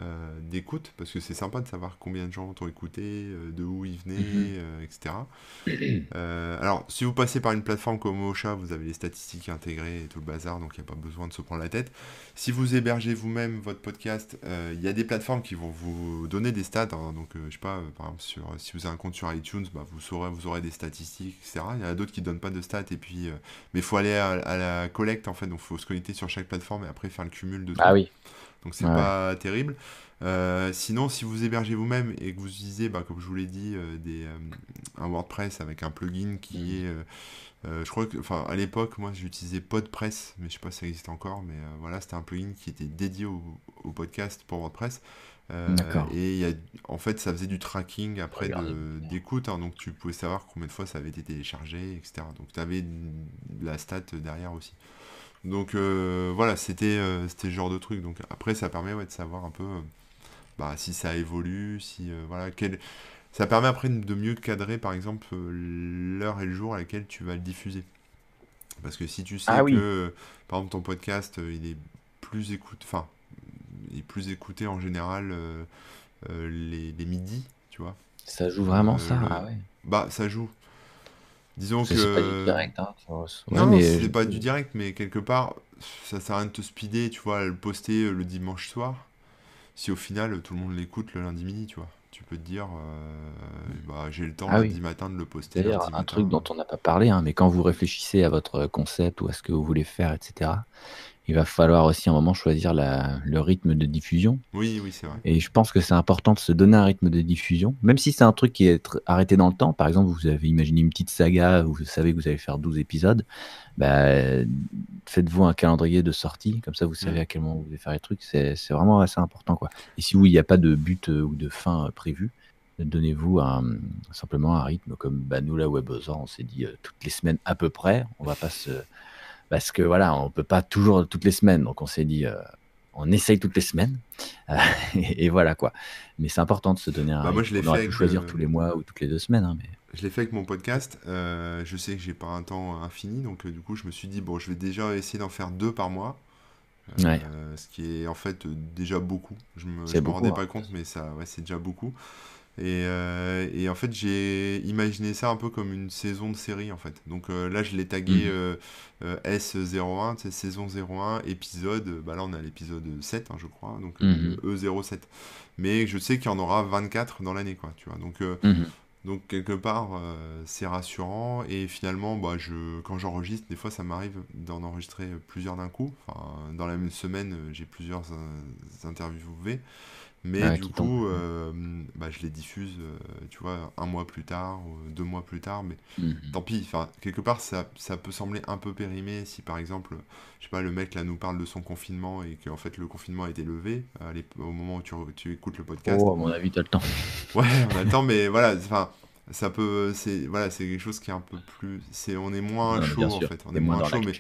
Euh, d'écoute, parce que c'est sympa de savoir combien de gens t'ont écouté, euh, de où ils venaient, mhm. euh, etc. alors, si vous passez par une plateforme comme Ocha, vous avez les statistiques intégrées et tout le bazar, donc il n'y a pas besoin de se prendre la tête. Si vous hébergez vous-même votre podcast, il y a des plateformes qui vont vous donner des stats. Hein. donc, je sais pas, par exemple, sur, si vous avez un compte sur iTunes, bah, vous, saurez, vous aurez des statistiques, etc. Il y en a d'autres qui ne donnent pas de stats, et puis, mais il faut aller à, la collecte, en fait, donc il faut se connecter sur chaque plateforme et après faire le cumul de tout. Ah oui donc c'est pas terrible. Euh, sinon, si vous hébergez vous-même et que vous utilisez, bah, comme je vous l'ai dit, euh, des, euh, un WordPress avec un plugin qui est, je crois que, enfin, à l'époque, moi, j'utilisais PodPress, mais je sais pas si ça existe encore, mais voilà, c'était un plugin qui était dédié au, podcast pour WordPress. et y a, en fait, ça faisait du tracking après d'écoute, hein, donc tu pouvais savoir combien de fois ça avait été téléchargé, etc. Donc tu avais la stat derrière aussi. Donc euh, voilà, c'était euh, c'était ce genre de truc. Donc après, ça permet de savoir un peu euh, bah, si ça évolue, si voilà, quel... ça permet après de mieux cadrer, par exemple, l'heure et le jour à laquelle tu vas le diffuser. Parce que si tu sais ah que, par exemple, ton podcast, il est plus écouté, enfin, il est plus écouté en général les, les midis, tu vois. Ça joue vraiment ça, ah ouais. Bah, ça joue. Disons que. C'est pas du direct, hein. non, mais c'est pas du direct, mais quelque part, ça sert à rien de te speeder, tu vois, le poster euh, le dimanche soir. Si au final, tout le monde l'écoute le lundi midi, tu vois. Tu peux te dire, euh, bah, j'ai le temps ah lundi matin de le poster. D'ailleurs, un truc dont on n'a pas parlé, hein, mais quand vous réfléchissez à votre concept ou à ce que vous voulez faire, etc., il va falloir aussi à un moment choisir le rythme de diffusion. Oui, oui, c'est vrai. Et je pense que c'est important de se donner un rythme de diffusion, même si c'est un truc qui est arrêté dans le temps. Par exemple, vous avez imaginé une petite saga, vous savez que vous allez faire 12 épisodes. Bah, faites-vous un calendrier de sortie, comme ça vous savez mm. à quel moment vous allez faire les trucs. C'est vraiment assez important. Quoi. Et si vous, il n'y a pas de but euh, ou de fin euh, prévu, donnez-vous simplement un rythme comme bah, nous, là, WebOzor, on s'est dit euh, toutes les semaines à peu près. On va pas se parce que voilà, on peut pas toujours toutes les semaines. Donc on s'est dit, euh, on essaye toutes les semaines, euh, et, voilà quoi. Mais c'est important de se donner un. Bah moi, je l'ai fait. choisir euh, tous les mois ou toutes les deux semaines. Hein, mais... Je l'ai fait avec mon podcast. je sais que j'ai pas un temps infini, donc du coup, je me suis dit bon, je vais déjà essayer d'en faire deux par mois. ce qui est en fait déjà beaucoup. Je me, me rendais pas hein. compte, mais ça, ouais, c'est déjà beaucoup. Et, euh, et, en fait, j'ai imaginé ça un peu comme une saison de série, en fait. Donc euh, là, je l'ai tagué mhm. euh, S01, c'est saison 01, épisode. Bah là, on a l'épisode 7, hein, je crois, donc E07. Mhm. E Mais je sais qu'il y en aura 24 dans l'année, quoi, tu vois. Donc, mhm. donc quelque part, c'est rassurant. Et finalement, bah, je, quand j'enregistre, des fois, ça m'arrive d'en enregistrer plusieurs d'un coup. Enfin, dans la même semaine, j'ai plusieurs interviews V. Mais du coup, euh, bah, je les diffuse, euh, tu vois, un mois plus tard, ou deux mois plus tard, mais mhm. tant pis. Enfin, quelque part, ça, ça peut sembler un peu périmé si, par exemple, je sais pas, le mec là nous parle de son confinement et qu'en fait le confinement a été levé au moment où tu, tu écoutes le podcast. Oh, à mon avis, t'as le temps. ouais, on a le temps, mais voilà, enfin, ça peut c'est voilà c'est quelque chose qui est un peu plus c'est on est moins chaud en fait on est moins chaud mais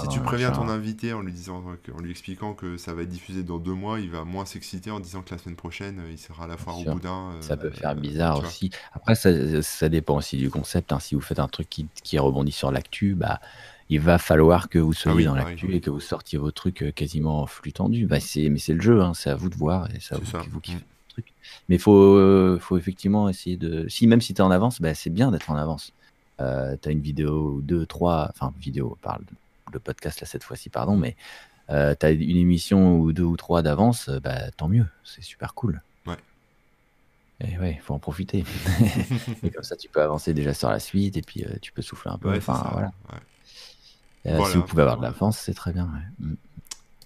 si tu préviens ton invité en lui disant en lui expliquant que ça va être diffusé dans deux mois il va moins s'exciter en disant que la semaine prochaine il sera à la foire au boudin ça peut faire euh, bizarre aussi après ça, ça, dépend aussi du concept hein. si vous faites un truc qui, qui rebondit sur l'actu bah il va falloir que vous ah soyez dans l'actu et que vous sortiez vos trucs euh, quasiment en flux tendu. Bah, mais c'est le jeu, hein. c'est à vous de voir et c'est à vous, vous qui mm. Mais il faut, euh, faut effectivement essayer de. Si, même si tu es en avance, bah, c'est bien d'être en avance. Euh, tu as une vidéo, deux, trois, enfin, vidéo, parle de, podcast là cette fois-ci, pardon, mais euh, tu as une émission ou deux ou trois d'avance, bah, tant mieux, c'est super cool. Ouais. Et ouais, il faut en profiter. et comme ça, tu peux avancer déjà sur la suite et puis tu peux souffler un peu. enfin, voilà. Si vous pouvez avoir de l'avance, c'est très bien. Mm.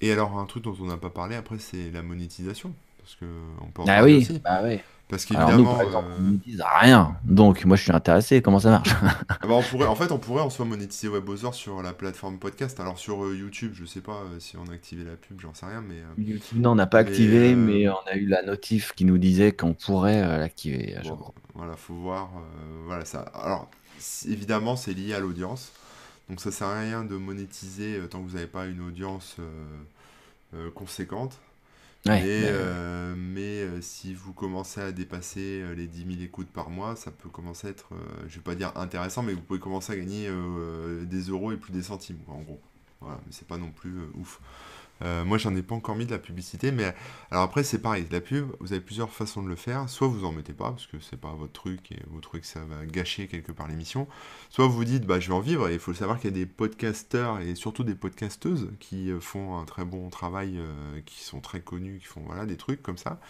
Et alors, un truc dont on n'a pas parlé après, c'est la monétisation parce que on peut en ah oui, bah oui. Parce qu'évidemment, euh, on disent rien. Donc moi je suis intéressé. Comment ça marche? Ah bah, on pourrait, en fait, on pourrait en soi monétiser WebOzor sur la plateforme podcast. Alors sur euh, YouTube, je sais pas euh, si on a activé la pub, j'en sais rien, mais YouTube non, on n'a pas activé, mais on a eu la notif qui nous disait qu'on pourrait l'activer. voilà, faut voir. voilà ça. Alors évidemment, c'est lié à l'audience. Donc ça sert à rien de monétiser tant que vous n'avez pas une audience conséquente. Ouais, mais, euh, mais, euh, si vous commencez à dépasser euh, les 10 000 écoutes par mois, ça peut commencer à être, euh, je vais pas dire intéressant, mais vous pouvez commencer à gagner des euros et plus des centimes, en gros. Voilà, mais c'est pas non plus ouf. Euh, moi, j'en ai pas encore mis de la publicité, mais alors après, c'est pareil. La pub, vous avez plusieurs façons de le faire. Soit vous en mettez pas, parce que c'est pas votre truc et vous trouvez que ça va gâcher quelque part l'émission. Soit vous vous dites, bah, je vais en vivre. Et il faut savoir qu'il y a des podcasteurs et surtout des podcasteuses qui euh, font un très bon travail, euh, qui sont très connus, qui font voilà des trucs comme ça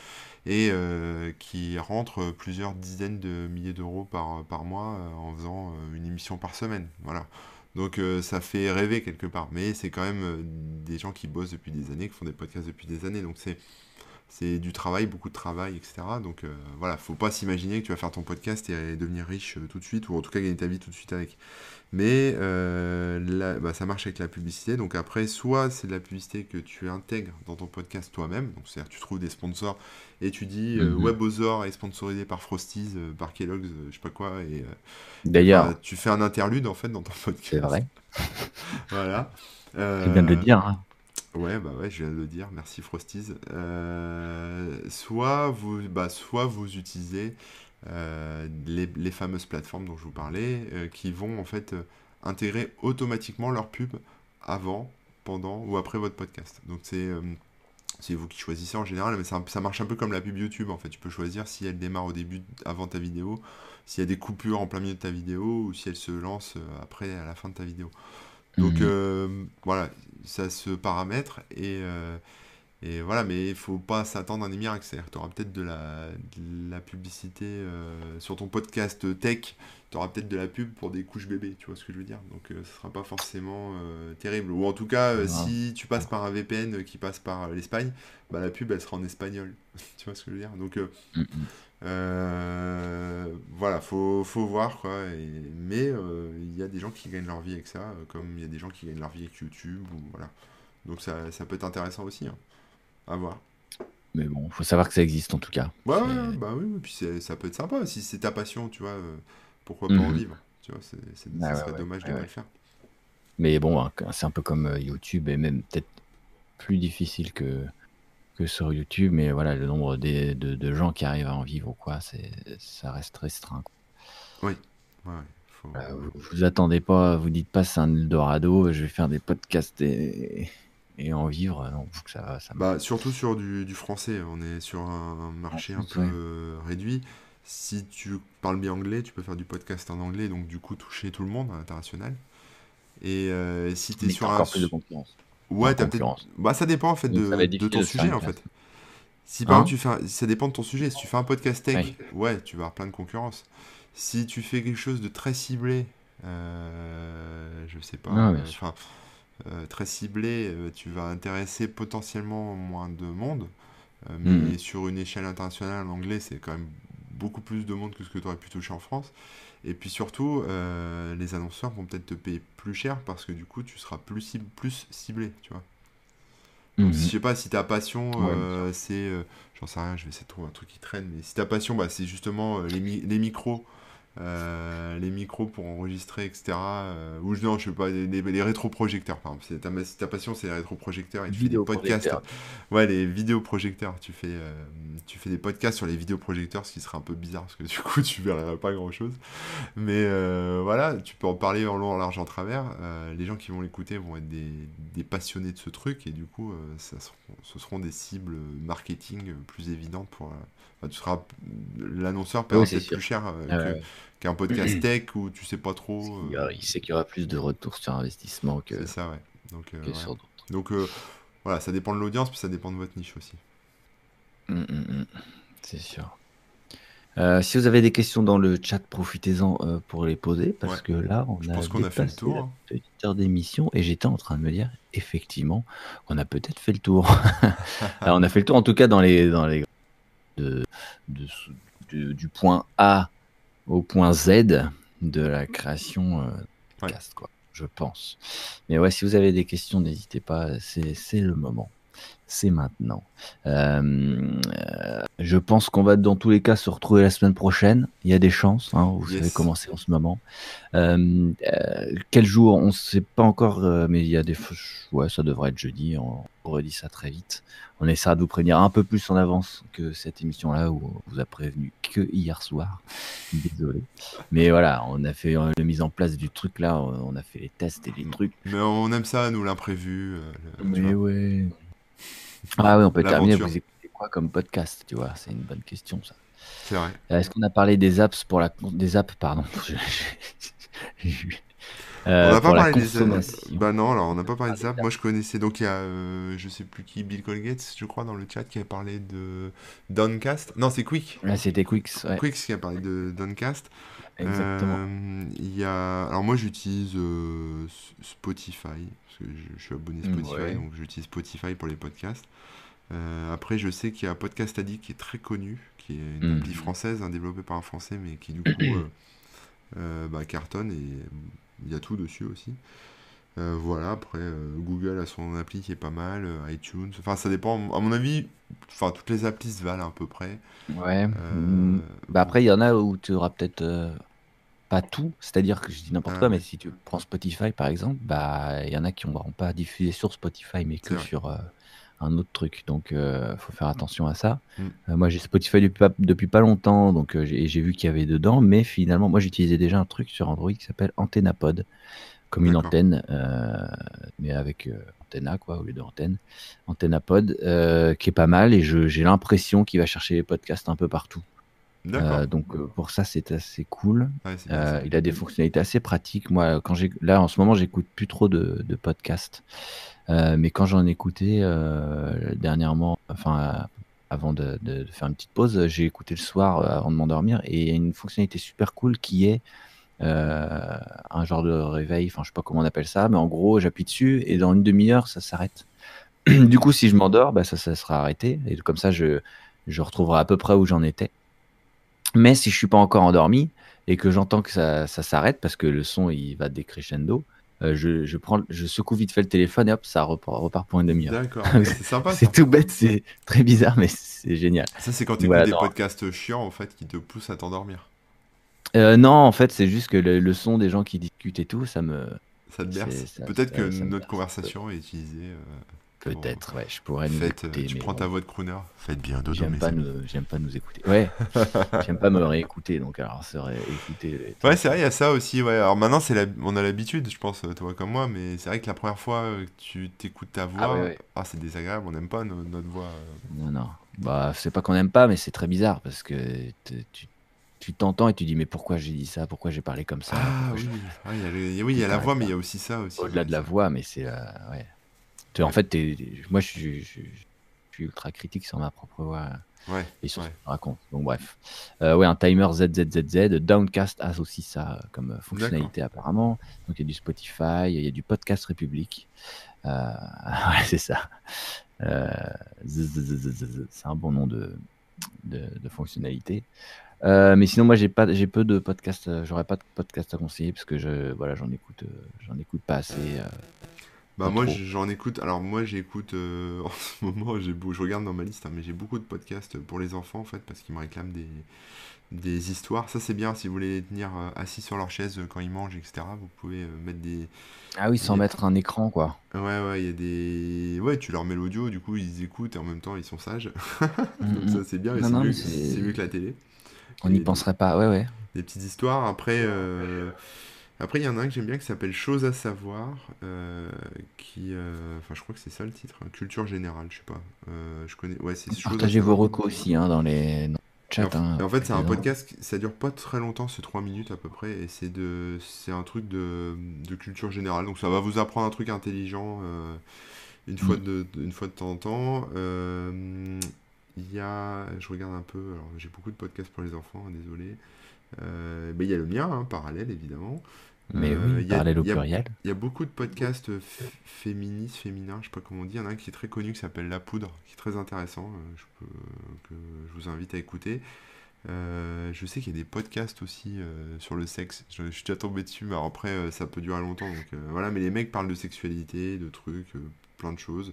et euh, qui rentrent plusieurs dizaines de milliers d'euros par, par mois en faisant une émission par semaine. Voilà. Donc euh, ça fait rêver quelque part, mais c'est quand même euh, des gens qui bossent depuis des années, qui font des podcasts depuis des années, donc c'est c'est du travail, beaucoup de travail, etc. Donc euh, voilà, faut pas s'imaginer que tu vas faire ton podcast et devenir riche euh, tout de suite, ou en tout cas gagner ta vie tout de suite avec. Mais euh, là, bah, ça marche avec la publicité. Donc après, soit c'est de la publicité que tu intègres dans ton podcast toi-même, donc c'est-à-dire que tu trouves des sponsors et tu dis euh, mhm. WebOzor est sponsorisé par Frosties, par Kellogg's, je sais pas quoi, et D'ailleurs, bah, tu fais un interlude en fait dans ton c'est podcast. vrai. Voilà. Je viens de le dire. hein. Ouais, bah ouais, je viens de le dire, merci Frosties. Euh, soit vous, bah, soit vous utilisez euh, les, fameuses plateformes dont je vous parlais, euh, qui vont en fait intégrer automatiquement leur pub avant, pendant ou après votre podcast. Donc c'est vous qui choisissez en général, mais ça, ça marche un peu comme la pub YouTube en fait. Tu peux choisir si elle démarre au début, avant ta vidéo, s'il y a des coupures en plein milieu de ta vidéo, ou si elle se lance après, à la fin de ta vidéo. Donc Mhm. euh, voilà, ça se paramètre et, euh, et voilà, mais il faut pas s'attendre à des miracles. C'est-à-dire tu auras peut-être de la, de la publicité euh, sur ton podcast tech, tu auras peut-être de la pub pour des couches bébés, tu vois ce que je veux dire? Donc ce sera pas forcément terrible. Ou en tout cas, Ah. si tu passes par un VPN qui passe par l'Espagne, bah la pub elle sera en espagnol. Tu vois ce que je veux dire? Donc euh, Mhm. Euh, voilà, faut, faut voir quoi. Et- mais euh, il y a des gens qui gagnent leur vie avec ça, euh, comme il y a des gens qui gagnent leur vie avec YouTube ou voilà. Donc ça, ça peut être intéressant aussi, hein. À voir. Mais bon, faut savoir que ça existe en tout cas. Ouais, C'est- ouais, bah oui, oui, puis ça peut être sympa. Si c'est ta passion, tu vois, euh, pourquoi pas en Mhm. vivre? Tu vois, c'est, Ah ouais, ouais, dommage de ouais. le faire. Mais bon, hein, c'est un peu comme YouTube et même peut-être plus difficile que, que sur YouTube. Mais voilà, le nombre des- de, de gens qui arrivent à en vivre ou quoi, c'est, ça reste restreint. quoi. Oui, ouais, ouais, faut... Euh, vous, vous attendez pas, vous dites pas c'est un Eldorado, je vais faire des podcasts et, et en vivre. Non, faut que ça, ça Bah, surtout sur du, du français, on est sur un, un marché un plus, peu réduit. Si tu parles bien anglais, tu peux faire du podcast en anglais, donc du coup toucher tout le monde à l'international. Et euh, si tu es Mais sur un... encore plus de concurrence. Ouais, t'as peut-être... Bah, ça dépend en fait de, de ton de sujet en fait. Si par Hein exemple tu fais un- ça dépend de ton sujet. Si tu fais un podcast tech, Oui. ouais, tu vas avoir plein de concurrence. Si tu fais quelque chose de très ciblé, euh, je sais pas, Non, enfin, euh, très ciblé, euh, tu vas intéresser potentiellement moins de monde. Euh, mais Mhm. sur une échelle internationale, en anglais, c'est quand même beaucoup plus de monde que ce que tu aurais pu toucher en France. Et puis surtout, euh, les annonceurs vont peut-être te payer plus cher parce que du coup, tu seras plus, cible, plus ciblé, tu vois. Donc, Mhm. je sais pas si ta passion, Ouais, euh, c'est. euh, J'en sais rien, je vais essayer de trouver un truc qui traîne. Mais si ta passion, bah, c'est justement les, mi- les micros, les micros pour enregistrer, etc. euh, ou non, je sais pas, les, les, les rétroprojecteurs, par exemple. Si ta, ta passion, c'est les rétroprojecteurs et tu fais des podcasts. Ouais, les vidéoprojecteurs. Tu fais, euh, tu fais des podcasts sur les vidéoprojecteurs, ce qui serait un peu bizarre parce que du coup, tu verrais pas grand chose. Mais euh, voilà, tu peux en parler en long, en large, en travers. Euh, les gens qui vont l'écouter vont être des, des passionnés de ce truc et du coup, euh, ça seront- ce seront des cibles marketing plus évidentes pour. Enfin, tu seras l'annonceur Oui, c'est peut-être plus cher euh, Ah ouais. qu'un podcast tech où tu sais pas trop. Il, euh, a- il sait qu'il y aura plus de retour sur investissement que, c'est ça, ouais. Donc, euh, que ouais. sur d'autres. Donc voilà, ça dépend de l'audience, puis ça dépend de votre niche aussi. Mm, mm, mm. C'est sûr. Euh, si vous avez des questions dans le chat, profitez-en euh, pour les poser parce Ouais. que là, on Je a pense qu'on a fait le tour, la hein. petite heure d'émission et j'étais en train de me dire effectivement qu'on a peut-être fait le tour. Alors, on a fait le tour en tout cas dans les dans les de, de- de- du point A au point Z de la création euh, quoi, je pense. Mais ouais, si vous avez des questions, n'hésitez pas, c'est le moment. C'est maintenant. Euh, euh, je pense qu'on va dans tous les cas se retrouver la semaine prochaine. Il y a des chances, hein, vous savez comment c'est en ce moment. Euh, quel jour On ne sait pas encore, mais il y a des. Ouais, ça devrait être jeudi. On redit ça très vite. On essaiera de vous prévenir un peu plus en avance que cette émission-là où on vous a prévenu que hier soir. Désolé. Mais voilà, on a fait la mise en place du truc là. On a fait les tests et les trucs. Mais on aime ça, nous, l'imprévu. mais ouais. Ah oui, on peut terminer. Vous écoutez quoi comme podcast, tu vois C'est une bonne question, ça. C'est vrai. Euh, est-ce qu'on a parlé des apps pour la des apps, pardon. Euh, on n'a pas parlé des apps. Bah non, alors on n'a pas parlé des apps. Moi, je connaissais donc il y a, euh, je sais plus qui, Bill Colgate, je crois, dans le chat, qui avait parlé de Downcast. Non, c'est Quick. Ouais, c'était Quicks. Ouais. Quicks qui a parlé de Downcast. Exactement. il y a, alors moi, j'utilise Spotify parce que je, suis abonné Spotify, donc j'utilise Spotify pour les podcasts. Euh, après, je sais qu'il y a Podcast Addict qui est très connu, qui est une mm. appli française, hein, développée par un français, mais qui du coup euh, euh, bah, cartonne et il y a tout dessus aussi. voilà, après Google a son appli qui est pas mal, iTunes, enfin ça dépend, à mon avis, enfin toutes les applis se valent à peu près. Ouais. Mm. Bah après, il y en a où tu auras peut-être pas tout, c'est-à-dire que je dis n'importe quoi, ah. mais si tu prends Spotify par exemple, bah il y en a qui ne vont pas diffuser sur Spotify, mais que sur euh, un autre truc. Donc il euh, faut faire attention à ça. Mm. Euh, moi j'ai Spotify depuis pas, depuis pas longtemps, donc j'ai vu qu'il y avait dedans, mais finalement moi j'utilisais déjà un truc sur Android qui s'appelle AntennaPod, comme une antenne, mais avec Antenna quoi au lieu d'antenne, AntennaPod, qui est pas mal et j'ai l'impression qu'il va chercher les podcasts un peu partout. Euh, donc euh, pour ça c'est assez cool. Euh, il a des fonctionnalités assez pratiques. Moi, quand j'ai là en ce moment, j'écoute plus trop de, podcasts, mais quand j'en écoutais dernièrement, enfin avant de, faire une petite pause, j'ai écouté le soir avant de m'endormir et il y a une fonctionnalité super cool qui est un genre de réveil. Enfin, je sais pas comment on appelle ça, mais en gros, j'appuie dessus et dans une demi-heure, ça s'arrête. du coup, si je m'endors, bah, ça, ça sera arrêté et comme ça, je je retrouverai à peu près où j'en étais. Mais si je suis pas encore endormi et que j'entends que ça, ça s'arrête parce que le son il va décrescendo, euh, je, je, prends, je secoue vite fait le téléphone et hop, ça repart, repart pour une demi-heure. D'accord, c'est sympa. c'est tout bête, c'est très bizarre, mais c'est génial. Ça, c'est quand tu écoutes des podcasts chiants en fait qui te poussent à t'endormir. Euh, non, en fait, c'est juste que le, son des gens qui discutent et tout, ça me. Ça te berce. Peut-être que notre conversation est utilisée. Euh, Peut-être, ouais, je pourrais nous écouter. Tu prends ta voix de crooner, faites bien dodo. J'aime pas, nous, j'aime pas nous écouter. Ouais, j'aime pas me réécouter, donc alors ça serait écouter. Ouais, c'est vrai, il y a ça aussi. Ouais. Alors maintenant, c'est la... on a l'habitude, je pense, toi comme moi, mais c'est vrai que la première fois que tu t'écoutes ta voix, ah, ah c'est désagréable, on n'aime pas notre voix. Euh. Non, non. Bah, c'est pas qu'on n'aime pas, mais c'est très bizarre parce que tu tu t'entends et tu dis mais pourquoi j'ai dit ça Pourquoi j'ai parlé comme ça? Ah oui, ah, il y a, oui, il y a la voix, mais il y a aussi ça aussi. Au-delà de la voix, mais c'est ouais. En fait, moi, je, suis ultra critique sur ma propre voix et sur ce que je raconte. Donc, bref. Euh, ouais, un timer ZZZZ. Downcast a aussi ça comme fonctionnalité, apparemment. Donc, il y a du Spotify, il y a du Podcast République. Euh, ouais, c'est ça. Euh, c'est un bon nom de, de, fonctionnalité. mais sinon, moi, j'ai pas, j'ai peu de podcasts. J'aurais pas de podcast à conseiller parce que je, voilà, j'en écoute, j'en écoute pas assez. Bah moi j'en écoute, alors moi j'écoute euh, en ce moment, j'ai je regarde dans ma liste, hein, mais j'ai beaucoup de podcasts pour les enfants en fait, parce qu'ils me réclament des, des histoires. Ça c'est bien, si vous voulez les tenir euh, assis sur leur chaise euh, quand ils mangent, etc. Vous pouvez mettre des... Ah oui, sans mettre un écran quoi. Ouais, ouais, il y a des... Ouais, tu leur mets l'audio, du coup ils écoutent et en même temps ils sont sages. Donc ça c'est bien, c'est mieux, mieux, que la télé. On n'y penserait pas, ouais, ouais. Des petites histoires, après... Après, il y en a un que j'aime bien qui s'appelle Chose à savoir, euh, qui, euh, enfin, je crois que c'est ça le titre, hein, Culture générale, je sais pas. Euh, je connais, ouais, c'est. Partagez vos recos aussi hein, dans les chats. En, en fait, c'est un podcast, ça dure pas très longtemps, c'est 3 minutes à peu près, et c'est de, c'est un truc de, de, culture générale. Donc, ça va vous apprendre un truc intelligent une fois mm. de, une fois de temps en temps. Il y a, je regarde un peu, alors j'ai beaucoup de podcasts pour les enfants, hein, désolé. Ben, il y a le mien, hein, parallèle évidemment. Mais oui, euh, parallèle au pluriel. Il y a beaucoup de podcasts féministes, féminins, je sais pas comment on dit. Il y en a un qui est très connu qui s'appelle La Poudre, qui est très intéressant, euh, je que je vous invite à écouter. Euh, je sais qu'il y a des podcasts aussi sur le sexe. Je, suis déjà tombé dessus, mais après ça peut durer longtemps. Donc voilà, mais les mecs parlent de sexualité, de trucs, plein de choses.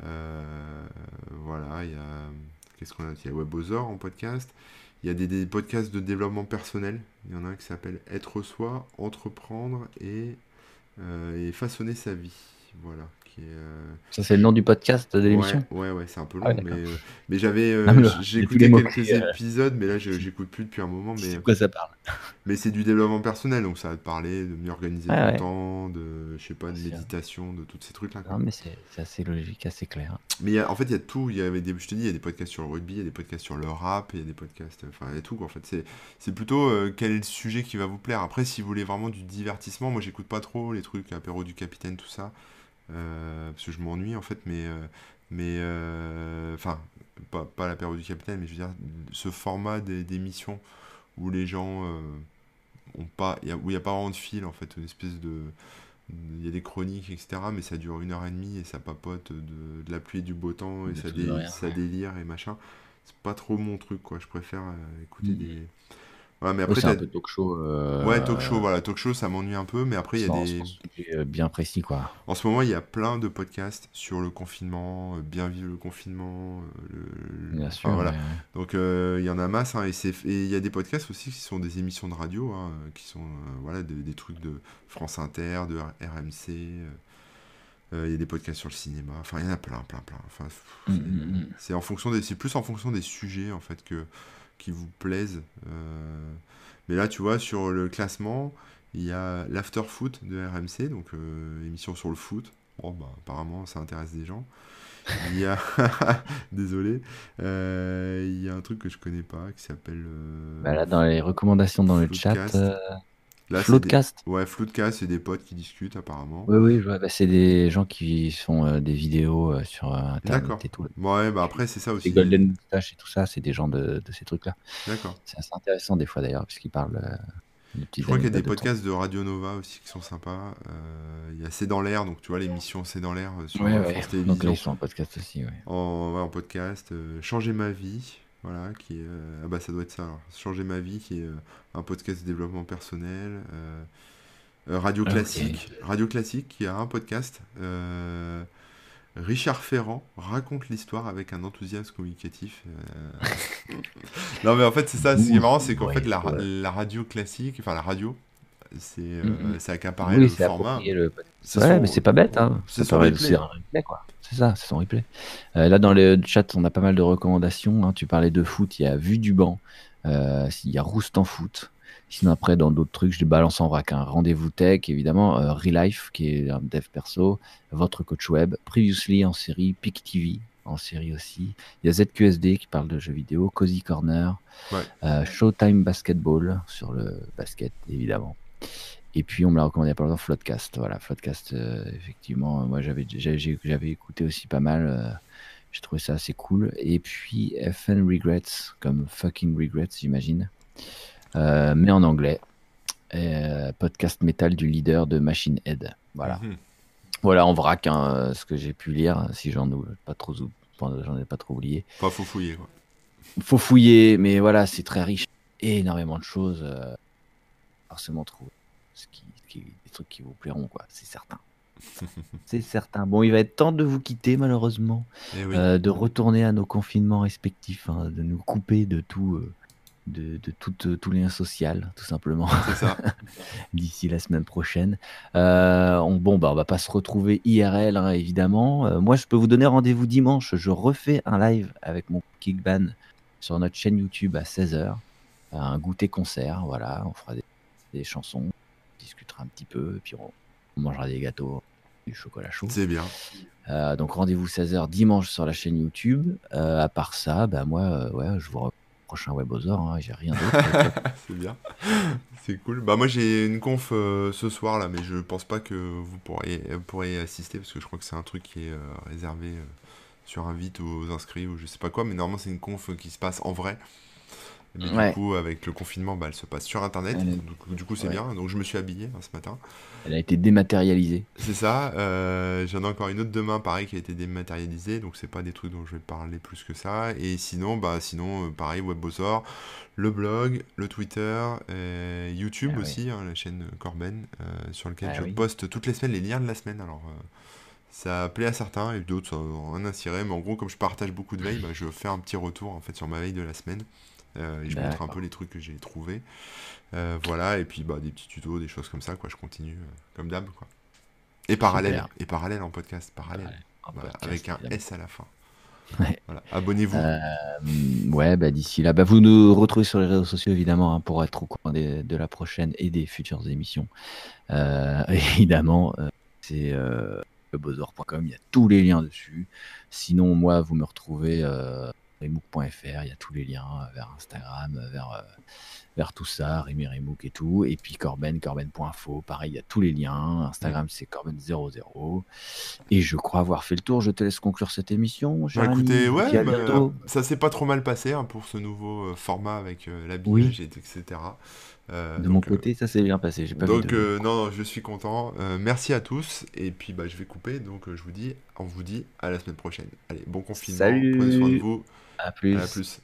voilà, il y a. Qu'est-ce qu'on a Il y a Webosor en podcast. Il y a des, podcasts de développement personnel. Il y en a un qui s'appelle Être soi, entreprendre et, et façonner sa vie. Voilà. Euh, Ça, c'est le nom du podcast de l'émission Ouais, ouais, c'est un peu ah long, mais, euh, mais j'avais. Euh, j'ai écouté quelques épisodes, mais là, j'écoute plus depuis un moment. Mais, quoi ça parle Mais c'est du développement personnel, donc ça va te parler de mieux organiser ton temps, de, je sais pas, de méditation, de tous ces trucs-là. Non, mais c'est assez logique, assez clair. Mais en fait, il y a tout. Il y avait des, je te dis, il y a des podcasts sur le rugby, il y a des podcasts sur le rap, il y a des podcasts. Enfin, il y a tout, En fait, c'est plutôt quel est le sujet qui va vous plaire? Après, si vous voulez vraiment du divertissement, moi, j'écoute pas trop les trucs apéro du capitaine, tout ça. Euh, parce que je m'ennuie en fait, mais, euh, mais euh, enfin, pas, pas la période du capitaine, mais je veux dire, ce format d'émission où les gens ont pas, où il n'y a pas vraiment de fil en fait, une espèce de. Il y a des chroniques, etc., mais ça dure une heure et demie et ça papote de, de la pluie et du beau temps et ça, ça délire et machin. C'est pas trop mon truc, quoi. Je préfère écouter mm. des Ouais, mais après, c'est un peu talk show. Euh, ouais, talk show, voilà, talk show, ça m'ennuie un peu, mais après, il y a des. Euh, bien précis, quoi. En ce moment, il y a plein de podcasts sur le confinement, euh, bien vivre le confinement. Bien sûr. voilà. Donc, il y en a masse, hein, et il y a des podcasts aussi qui sont des émissions de radio, hein, qui sont voilà, des, trucs de France Inter, de RMC. Il y a des podcasts sur le cinéma. Enfin, il y en a plein, plein, plein. Enfin, mm, mm, mm. c'est en fonction des, c'est plus en fonction des sujets en fait que qui vous plaisent. Euh. mais là, tu vois, sur le classement, il y a l'After Foot de RMC, donc euh, émission sur le foot. Bon, bah, apparemment, ça intéresse des gens. Il y a, désolé, euh, il y a un truc que je connais pas qui s'appelle. Bah là, dans les recommandations dans le chat, Floodcast Ouais, Floodcast, c'est des potes qui discutent apparemment. Oui, oui, bah, c'est des gens qui font euh, des vidéos euh, sur euh, Internet et tout. Ouais, bah après, c'est ça aussi. Les Golden Moustache et tout ça, c'est des gens de, de ces trucs-là. D'accord. C'est assez intéressant des fois d'ailleurs, puisqu'ils parlent. Je crois qu'il y a des podcasts de Radio Nova aussi qui sont sympas. il y a C'est dans l'air, donc tu vois l'émission C'est dans l'air sur ouais, France Télévisions. Donc là, ils sont en podcast aussi, ouais. En, ouais, en podcast. Changer ma vie. Voilà, qui est. Euh, ah bah ça doit être ça alors. Changer ma vie, qui est euh, un podcast de développement personnel. Euh, Radio Classique. Radio Classique, qui a un podcast. Richard Ferrand raconte l'histoire avec un enthousiasme communicatif. non mais en fait c'est ça, ce qui est marrant c'est qu'en fait la, la, radio classique, enfin la radio, c'est mm, mm. accaparé le format. Le... Ouais mais c'est pas bête, hein. c'est un replay quoi. C'est ça, c'est son replay. Euh, là, dans le chat, on a pas mal de recommandations. Hein. Tu parlais de foot, il y a Vue du banc, euh, il y a Roost en foot. Sinon, après, dans d'autres trucs, je les balance en vrac. un hein. Rendez-vous tech, évidemment. Euh, Relife, qui est un dev perso. Votre coach web. Previously en série. Pic TV en série aussi. Il y a ZQSD qui parle de jeux vidéo. Cozy Corner. Showtime Basketball sur le basket, évidemment. Et puis on me l'a recommandé a pas longtemps, Floodcast. Voilà, Floodcast, euh, effectivement, moi j'avais, j'avais écouté aussi pas mal. Euh, j'ai trouvé ça assez cool. Et puis FN Regrets, comme fucking Regrets, j'imagine. Euh, mais en anglais. podcast métal du leader de Machine Head. Voilà. Mhm. Voilà, en vrac, hein, ce que j'ai pu lire, si j'en ai pas trop, j'en ai pas trop oublié. Pas faut fouiller, quoi. Faut fouiller, mais voilà, c'est très riche. Énormément de choses. forcément trop ce qui, des trucs qui vous plairont, quoi, c'est certain. c'est certain. Bon, il va être temps de vous quitter, malheureusement, eh euh, de retourner à nos confinements respectifs, hein, de nous couper de tout, euh, de, de tout, euh, tout, lien social, tout simplement. C'est ça. D'ici la semaine prochaine. on, bon, bah, on va pas se retrouver IRL, hein, évidemment. moi, je peux vous donner rendez-vous dimanche. Je refais un live avec mon Kickban sur notre chaîne YouTube à 16h. Un goûter concert, voilà. On fera des chansons, discutera un petit peu, et puis on, mangera des gâteaux, du chocolat chaud. C'est bien. Euh, donc rendez-vous 16h dimanche sur la chaîne YouTube. Euh, à part ça, bah moi, euh, ouais, je vous prochain WebOzor, hein, j'ai rien d'autre. c'est bien, c'est cool. Bah moi j'ai une conf ce soir là, mais je pense pas que vous pourriez, pourriez assister parce que je crois que c'est un truc qui est réservé sur invite aux inscrits ou je sais pas quoi, mais normalement c'est une conf qui se passe en vrai. Mais du coup, avec le confinement, bah, elle se passe sur Internet. du coup, c'est bien. Donc, je me suis habillé hein, ce matin. Elle a été dématérialisée. C'est ça. Euh, J'en ai encore une autre demain, pareil, qui a été dématérialisée. Donc, c'est pas des trucs dont je vais parler plus que ça. Et sinon, bah, sinon, euh, pareil, WebBossor, le blog, le Twitter, YouTube ah aussi, hein, la chaîne Corben, euh, sur lequel ah je poste toutes les semaines les liens de la semaine. Alors, euh, ça plaît à certains et d'autres ça en insirait. Mais en gros, comme je partage beaucoup de veilles, bah, je fais un petit retour en fait sur ma veille de la semaine. Euh, et je montre un peu les trucs que j'ai trouvés. Euh, voilà, et puis bah, des petits tutos, des choses comme ça, quoi. Je continue euh, comme d'hab, quoi. Et parallèle, et parallèle en podcast, parallèle. avec un S à la fin. Voilà, abonnez-vous. ouais, bah, d'ici là, bah, vous nous retrouvez sur les réseaux sociaux évidemment hein, pour être au courant de la prochaine et des futures émissions. évidemment, c'est lebozor.com, il y a tous les liens dessus. Sinon, moi, vous me retrouvez remook.fr, il y a tous les liens euh, vers Instagram, euh, vers, euh, vers tout ça, Rémi Remook et tout. Et puis Corben, corben.info, pareil, il y a tous les liens. Instagram, c'est corben00. Et je crois avoir fait le tour. Je te laisse conclure cette émission. Bah, écoutez, ouais, bah, ça s'est pas trop mal passé hein, pour ce nouveau format avec l'habillage, etc. de mon côté, ça s'est bien passé. Pas donc, non, je suis content. merci à tous. Et puis, bah, je vais couper. Donc, je vous dis, on vous dit à la semaine prochaine. Allez, bon confinement. Salut. Prenez soin de vous. À plus. Plus.